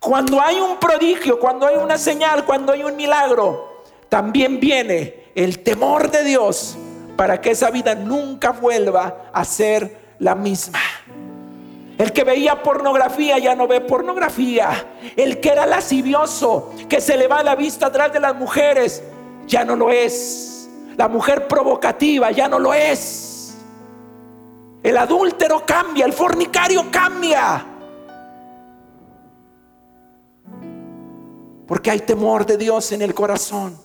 Cuando hay un prodigio, cuando hay una señal, cuando hay un milagro, también viene el temor de Dios para que esa vida nunca vuelva a ser la misma. El que veía pornografía ya no ve pornografía. El que era lascivioso, que se le va la vista atrás de las mujeres, ya no lo es. La mujer provocativa ya no lo es. El adúltero cambia, el fornicario cambia. Porque hay temor de Dios en el corazón.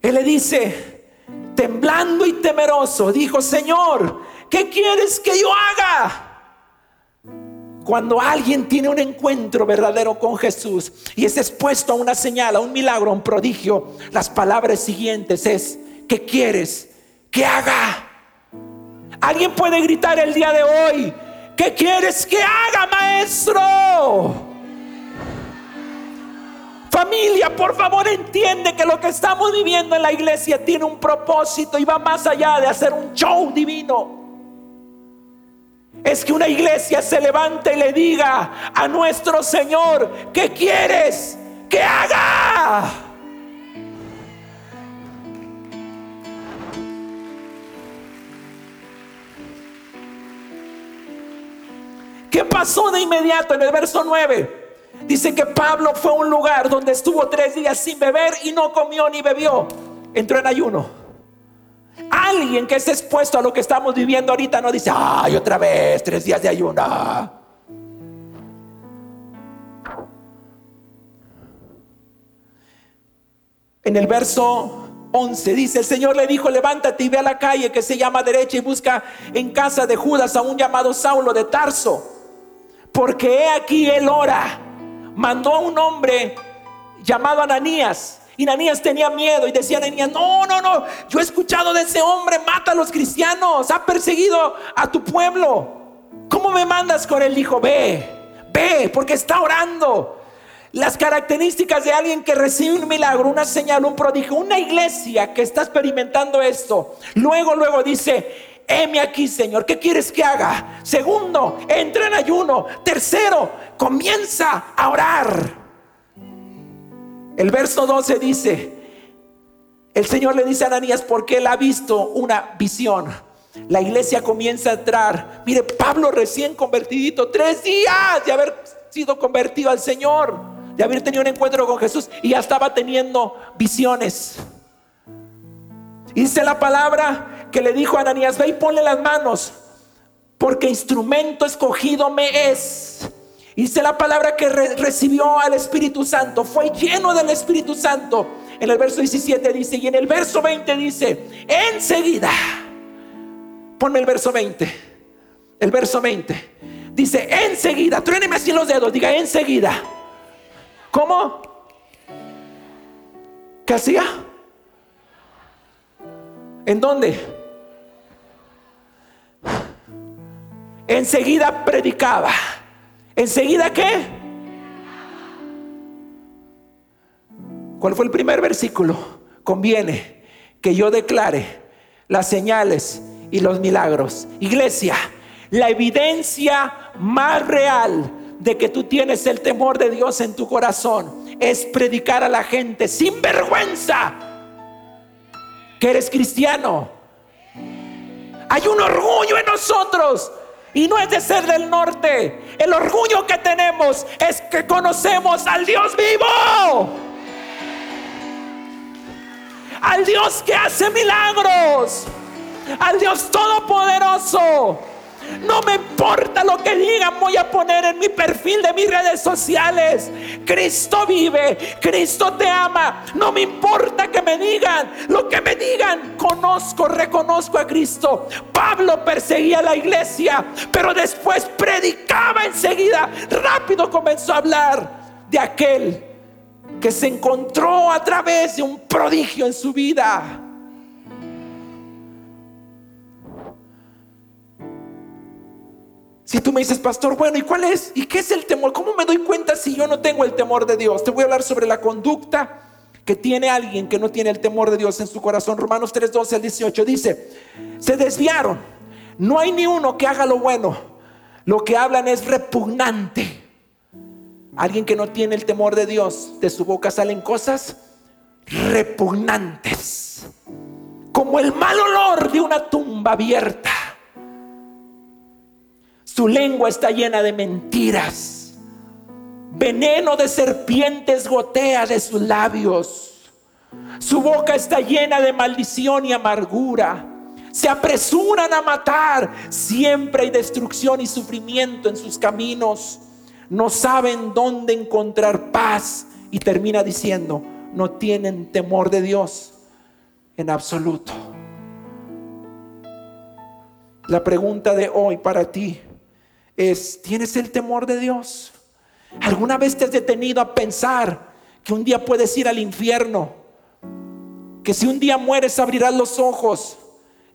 Él le dice, temblando y temeroso, dijo, Señor, ¿qué quieres que yo haga? Cuando alguien tiene un encuentro verdadero con Jesús y es expuesto a una señal, a un milagro, a un prodigio, las palabras siguientes es, ¿qué quieres que haga? Alguien puede gritar el día de hoy, ¿qué quieres que haga, maestro? Familia, por favor entiende que lo que estamos viviendo en la iglesia tiene un propósito y va más allá de hacer un show divino. Es que una iglesia se levante y le diga a nuestro Señor, ¿qué quieres que haga? ¿Qué pasó de inmediato en el verso 9? Dice que Pablo fue a un lugar donde estuvo tres días sin beber y no comió ni bebió. Entró en ayuno. Alguien que esté expuesto a lo que estamos viviendo ahorita no dice, ay, otra vez, tres días de ayuno. En el verso 11 dice, el Señor le dijo, levántate y ve a la calle que se llama derecha y busca en casa de Judas a un llamado Saulo de Tarso, porque he aquí él ora mandó a un hombre llamado Ananías. Y Ananías tenía miedo y decía Ananías, no, no, no, yo he escuchado de ese hombre, mata a los cristianos, ha perseguido a tu pueblo. ¿Cómo me mandas con él? Dijo, ve, ve, porque está orando. Las características de alguien que recibe un milagro, una señal, un prodigio, una iglesia que está experimentando esto. Luego, luego dice, heme aquí, Señor, ¿qué quieres que haga? Segundo, entra en ayuno. Tercero, comienza a orar. El verso 12 dice, el Señor le dice a Ananías porque él ha visto una visión. La iglesia comienza a entrar. Mire, Pablo recién convertidito, tres días de haber sido convertido al Señor, de haber tenido un encuentro con Jesús y ya estaba teniendo visiones. Dice la palabra que le dijo a Ananías, ve y ponle las manos, porque instrumento escogido me es. Dice la palabra que recibió al Espíritu Santo, fue lleno del Espíritu Santo. En el verso 17 dice, y en el verso 20 dice, enseguida, ponme el verso 20, el verso 20, dice, enseguida, truéneme así los dedos, diga, enseguida. ¿Cómo? ¿Qué hacía? ¿En dónde? Enseguida predicaba. ¿Enseguida qué? ¿Cuál fue el primer versículo? Conviene que yo declare las señales y los milagros. Iglesia, la evidencia más real de que tú tienes el temor de Dios en tu corazón es predicar a la gente sin vergüenza que eres cristiano. Hay un orgullo en nosotros y no es de ser del norte. El orgullo que tenemos es que conocemos al Dios vivo. Al Dios que hace milagros. Al Dios todopoderoso. No me importa lo que digan, voy a poner en mi perfil de mis redes sociales. Cristo vive, Cristo te ama. No me importa que me digan lo que me digan. Conozco, reconozco a Cristo. Pablo perseguía a la iglesia, pero después predicaba enseguida. Rápido comenzó a hablar de aquel que se encontró a través de un prodigio en su vida. Si tú me dices, pastor, bueno, ¿y cuál es? ¿Y qué es el temor? ¿Cómo me doy cuenta si yo no tengo el temor de Dios? Te voy a hablar sobre la conducta que tiene alguien que no tiene el temor de Dios en su corazón. Romanos 3, 12 al 18 dice, se desviaron. No hay ni uno que haga lo bueno. Lo que hablan es repugnante. Alguien que no tiene el temor de Dios, de su boca salen cosas repugnantes. Como el mal olor de una tumba abierta. Su lengua está llena de mentiras. Veneno de serpientes gotea de sus labios. Su boca está llena de maldición y amargura. Se apresuran a matar. Siempre hay destrucción y sufrimiento en sus caminos. No saben dónde encontrar paz. Y termina diciendo, no tienen temor de Dios en absoluto. La pregunta de hoy para ti es, ¿tienes el temor de Dios? ¿Alguna vez te has detenido a pensar que un día puedes ir al infierno? Que si un día mueres abrirás los ojos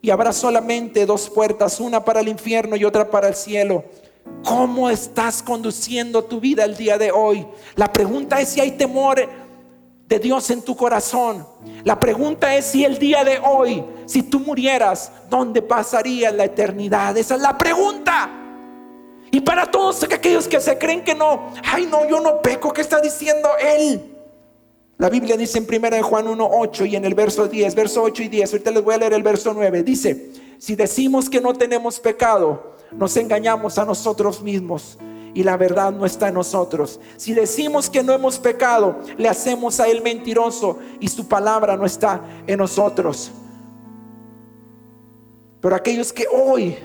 y habrá solamente dos puertas, una para el infierno y otra para el cielo. ¿Cómo estás conduciendo tu vida el día de hoy? La pregunta es si hay temor de Dios en tu corazón. La pregunta es si el día de hoy, si tú murieras, ¿dónde pasaría la eternidad? Esa es la pregunta. Y para todos aquellos que se creen que no, ay no, yo no peco, ¿qué está diciendo él? La Biblia dice en 1 Juan 1, 8 y en el verso 10, verso 8 y 10, ahorita les voy a leer el verso 9, dice, si decimos que no tenemos pecado, nos engañamos a nosotros mismos y la verdad no está en nosotros. Si decimos que no hemos pecado, le hacemos a Él mentiroso y su palabra no está en nosotros. Pero aquellos que hoy,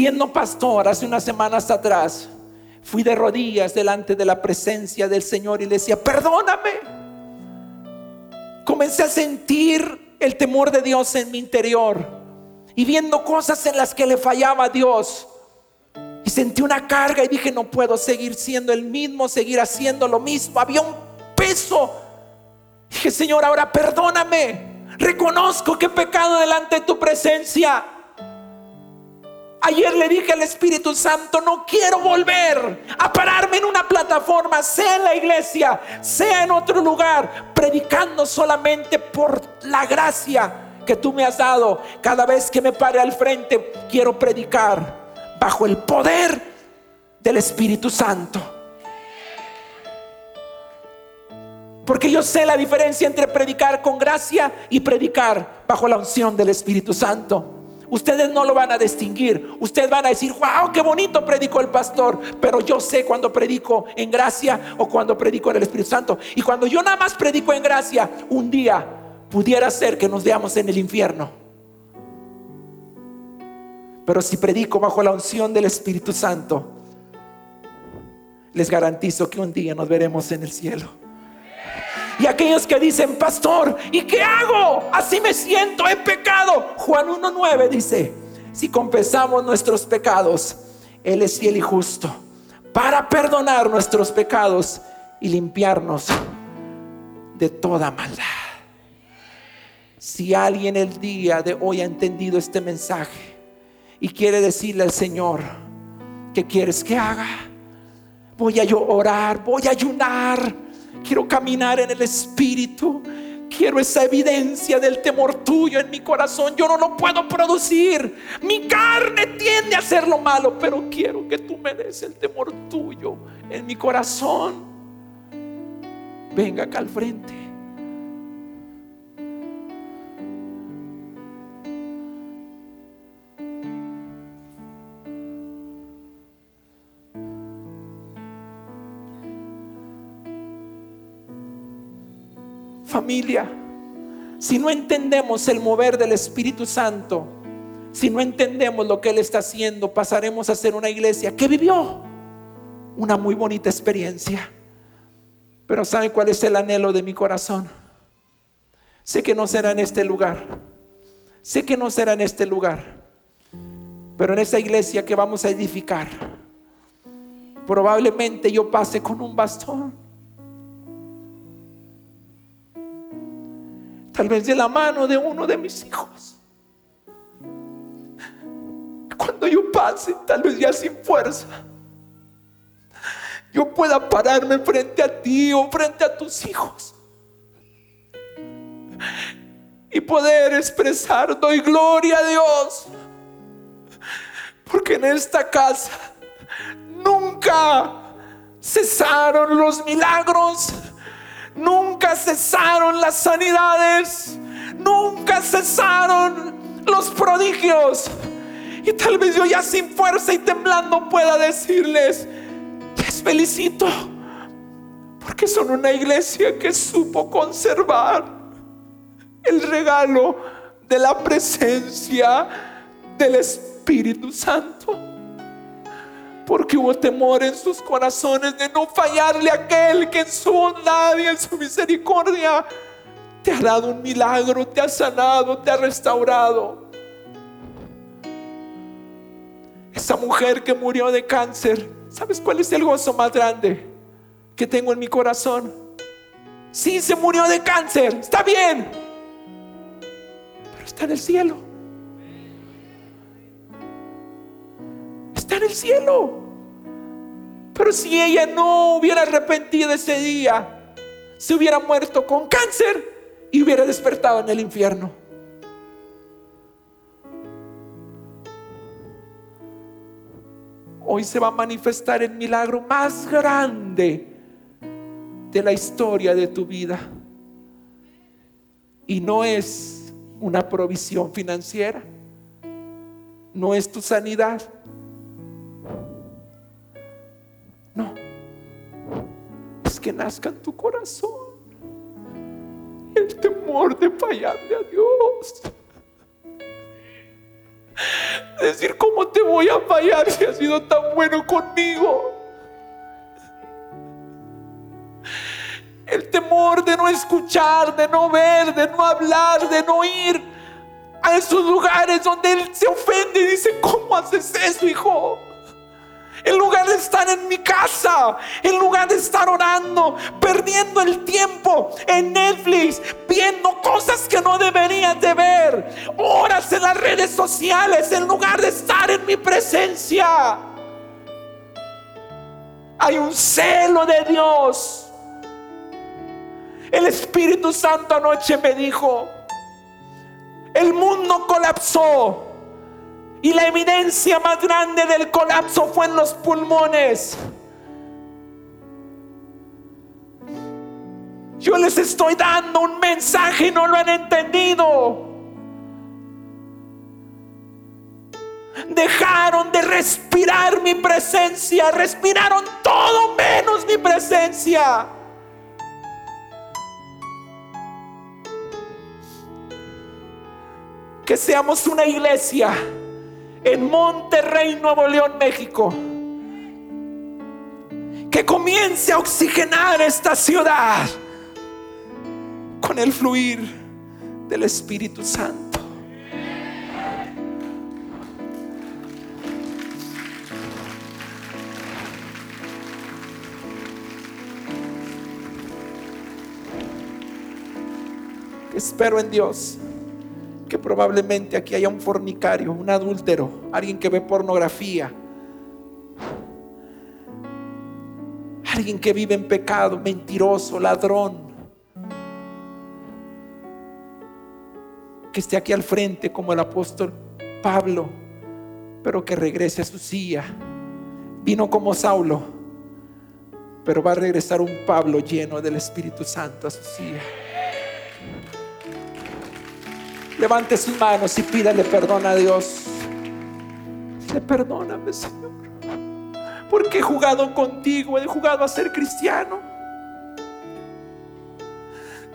siendo pastor hace unas semanas atrás, fui de rodillas delante de la presencia del Señor y le decía, perdóname. Comencé a sentir el temor de Dios en mi interior y viendo cosas en las que le fallaba a Dios. Y sentí una carga y dije, no puedo seguir siendo el mismo, seguir haciendo lo mismo. Había un peso. Dije, Señor, ahora perdóname. Reconozco que he pecado delante de tu presencia. Ayer le dije al Espíritu Santo, no quiero volver a pararme en una plataforma, sea en la iglesia, sea en otro lugar, predicando solamente por la gracia que tú me has dado, cada vez que me pare al frente, quiero predicar bajo el poder del Espíritu Santo. Porque yo sé la diferencia entre predicar con gracia y predicar bajo la unción del Espíritu Santo. Ustedes no lo van a distinguir. Ustedes van a decir, wow, qué bonito predicó el pastor. Pero yo sé cuando predico en gracia o cuando predico en el Espíritu Santo. Y cuando yo nada más predico en gracia, un día pudiera ser que nos veamos en el infierno. Pero si predico bajo la unción del Espíritu Santo, les garantizo que un día nos veremos en el cielo. Y aquellos que dicen, pastor, ¿y qué hago? Así me siento, he pecado. Juan 1.9 dice, si confesamos nuestros pecados, Él es fiel y justo para perdonar nuestros pecados y limpiarnos de toda maldad. Si alguien el día de hoy ha entendido este mensaje y quiere decirle al Señor, ¿qué quieres que haga? Voy a orar, voy a ayunar, quiero caminar en el Espíritu. Quiero esa evidencia del temor tuyo en mi corazón. Yo no lo puedo producir. Mi carne tiende a hacer lo malo, pero quiero que tú me des el temor tuyo en mi corazón. Venga acá al frente. Familia, si no entendemos el mover del Espíritu Santo, si no entendemos lo que Él está haciendo, pasaremos a ser una iglesia que vivió una muy bonita experiencia. Pero ¿sabe cuál es el anhelo de mi corazón? Sé que no será en este lugar. Sé que no será en este lugar. Pero en esa iglesia que vamos a edificar, probablemente yo pase con un bastón tal vez de la mano de uno de mis hijos. Cuando yo pase, tal vez ya sin fuerza, yo pueda pararme frente a ti o frente a tus hijos y poder expresar, doy gloria a Dios, porque en esta casa nunca cesaron los milagros Nunca cesaron las sanidades. Nunca cesaron los prodigios. Y tal vez yo ya sin fuerza y temblando pueda decirles, les felicito. Porque son una iglesia que supo conservar el regalo de la presencia del Espíritu Santo porque hubo temor en sus corazones de no fallarle a aquel que en su bondad y en su misericordia te ha dado un milagro, te ha sanado, te ha restaurado. Esa mujer que murió de cáncer, ¿sabes cuál es el gozo más grande que tengo en mi corazón? Sí, se murió de cáncer, está bien, pero está en el cielo. Está en el cielo. Pero si ella no hubiera arrepentido ese día, se hubiera muerto con cáncer y hubiera despertado en el infierno. Hoy se va a manifestar el milagro más grande de la historia de tu vida. Y no es una provisión financiera, no es tu sanidad que nazca en tu corazón el temor de fallarle a Dios. Decir, ¿cómo te voy a fallar si has sido tan bueno conmigo? El temor de no escuchar, de no ver, de no hablar, de no ir a esos lugares donde Él se ofende y dice, ¿cómo haces eso, hijo? En lugar de estar en mi casa, en lugar de estar orando, perdiendo el tiempo en Netflix, viendo cosas que no deberías de ver, horas en las redes sociales, en lugar de estar en mi presencia. Hay un celo de Dios. El Espíritu Santo anoche me dijo, el mundo colapsó y la evidencia más grande del colapso fue en los pulmones. Yo les estoy dando un mensaje y no lo han entendido. Dejaron de respirar mi presencia, respiraron todo menos mi presencia. Que seamos una iglesia en Monterrey, Nuevo León, México. Que comience a oxigenar esta ciudad con el fluir del Espíritu Santo. Espero en Dios que probablemente aquí haya un fornicario, un adúltero, alguien que ve pornografía, alguien que vive en pecado, mentiroso, ladrón, que esté aquí al frente como el apóstol Pablo, pero que regrese a su silla. Vino como Saulo, pero va a regresar un Pablo lleno del Espíritu Santo a su silla. Levante sus manos y pídale perdón a Dios. Le perdóname, Señor. Porque he jugado contigo, he jugado a ser cristiano.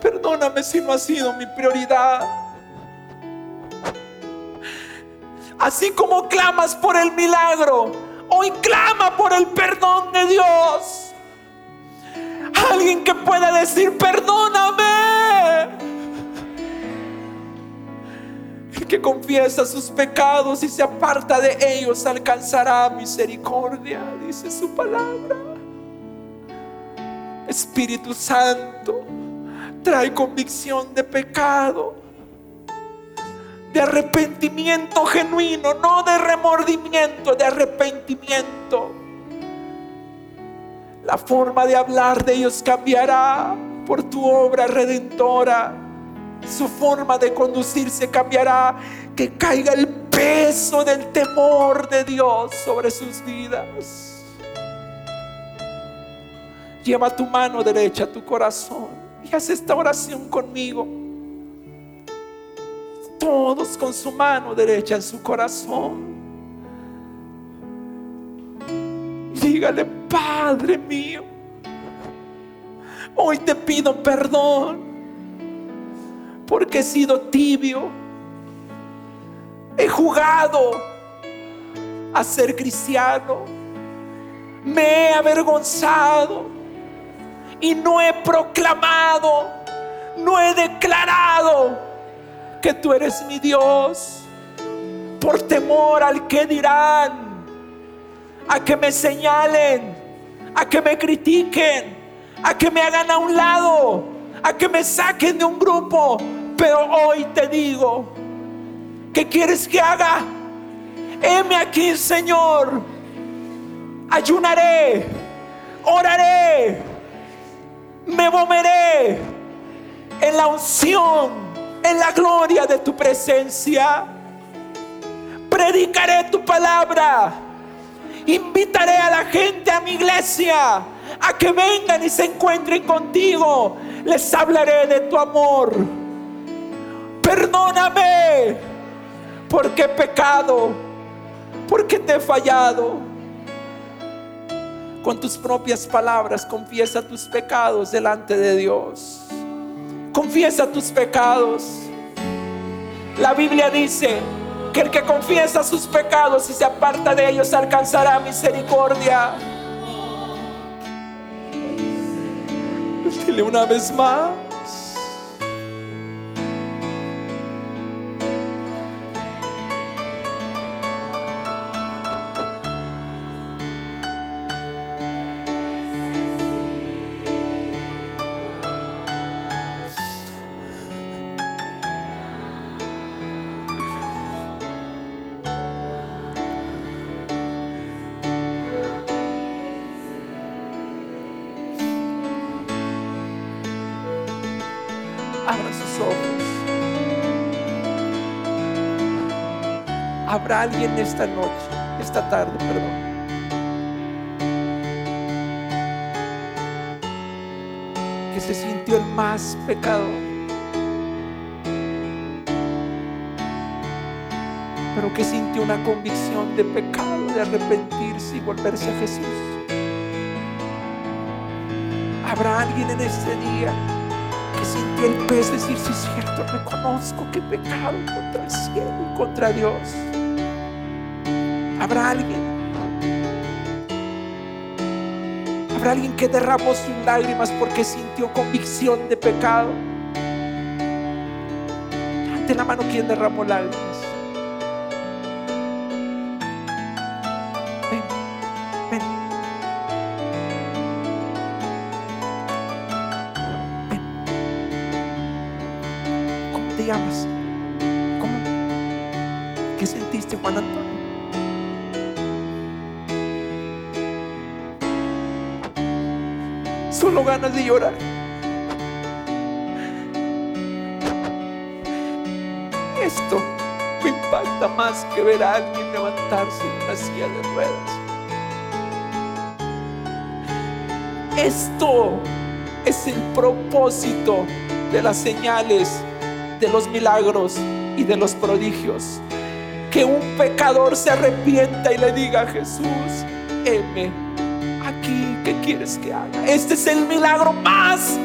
Perdóname si no ha sido mi prioridad. Así como clamas por el milagro, hoy clama por el perdón de Dios. Alguien que pueda decir, perdóname que confiesa sus pecados y se aparta de ellos alcanzará misericordia, dice su palabra. Espíritu Santo, trae convicción de pecado, de arrepentimiento genuino, no de remordimiento, de arrepentimiento. La forma de hablar de ellos cambiará por tu obra redentora su forma de conducirse cambiará, que caiga el peso del temor de Dios sobre sus vidas. Lleva tu mano derecha a tu corazón y haz esta oración conmigo. Todos con su mano derecha en su corazón. Dígale, Padre mío, hoy te pido perdón porque he sido tibio. He jugado a ser cristiano. Me he avergonzado y no he proclamado, no he declarado que tú eres mi Dios por temor al que dirán, a que me señalen, a que me critiquen, a que me hagan a un lado, a que me saquen de un grupo. Pero hoy te digo, ¿qué quieres que haga? Heme aquí, Señor. Ayunaré, oraré, me moveré en la unción, en la gloria de tu presencia. Predicaré tu palabra. Invitaré a la gente a mi iglesia a que vengan y se encuentren contigo. Les hablaré de tu amor. Perdóname porque he pecado, porque te he fallado. Con tus propias palabras confiesa tus pecados delante de Dios. Confiesa tus pecados. La Biblia dice que el que confiesa sus pecados y se aparta de ellos alcanzará misericordia. Dile una vez más. Habrá alguien esta noche, esta tarde, perdón. Que se sintió el más pecador. Pero que sintió una convicción de pecado, de arrepentirse y volverse a Jesús. Habrá alguien en este día que sintió el de decir, sí es cierto, reconozco que he pecado contra el cielo y contra Dios. Habrá alguien. Habrá alguien que derramó sus lágrimas porque sintió convicción de pecado. Ante la mano quien derramó lágrimas. De llorar. Esto me impacta más que ver a alguien levantarse en una silla de ruedas. Esto es el propósito de las señales, de los milagros y de los prodigios. Que un pecador se arrepienta y le diga a Jesús, heme aquí, ¿qué quieres que haga? Este es el milagro más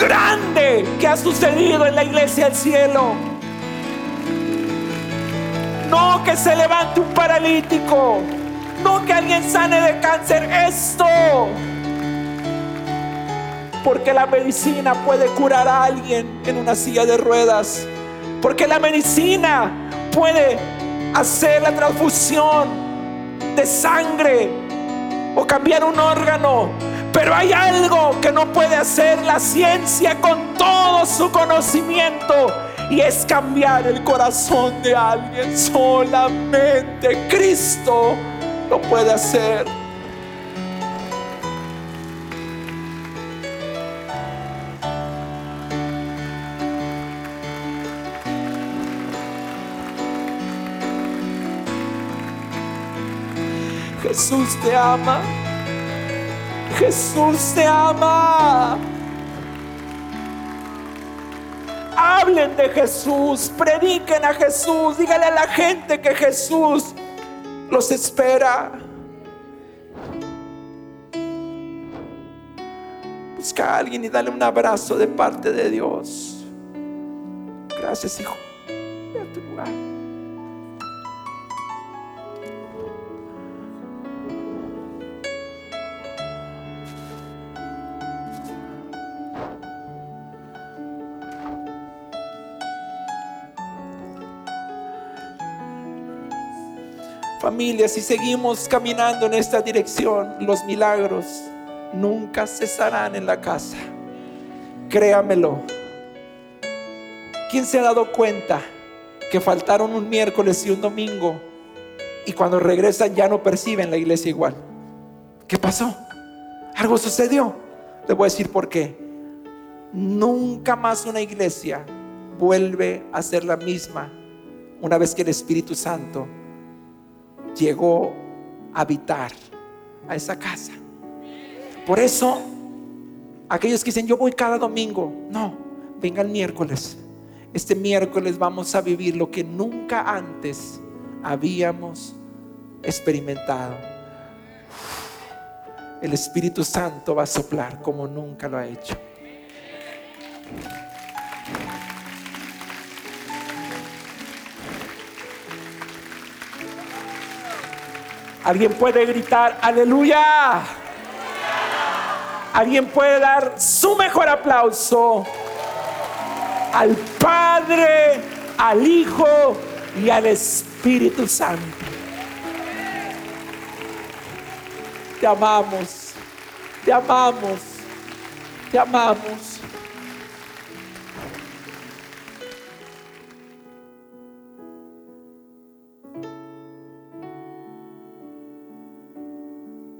grande que ha sucedido en la iglesia del cielo. No que se levante un paralítico, no que alguien sane de cáncer, esto. Porque la medicina puede curar a alguien en una silla de ruedas. Porque la medicina puede hacer la transfusión de sangre o cambiar un órgano. Pero hay algo que no puede hacer la ciencia con todo su conocimiento. Y es cambiar el corazón de alguien. Solamente Cristo lo puede hacer. Jesús te ama. Jesús te ama. Hablen de Jesús, prediquen a Jesús, díganle a la gente que Jesús los espera. Busca a alguien y dale un abrazo de parte de Dios. Gracias, hijo. Si seguimos caminando en esta dirección, los milagros nunca cesarán en la casa. Créamelo. ¿Quién se ha dado cuenta que faltaron un miércoles y un domingo y cuando regresan ya no perciben la iglesia igual? ¿Qué pasó? Algo sucedió. Le voy a decir por qué. Nunca más una iglesia vuelve a ser la misma una vez que el Espíritu Santo llegó a habitar a esa casa. Por eso, aquellos que dicen, yo voy cada domingo, no, venga el miércoles. Este miércoles vamos a vivir lo que nunca antes habíamos experimentado. El Espíritu Santo va a soplar como nunca lo ha hecho. Alguien puede gritar, aleluya. Alguien puede dar su mejor aplauso al Padre, al Hijo y al Espíritu Santo. Te amamos, te amamos, te amamos.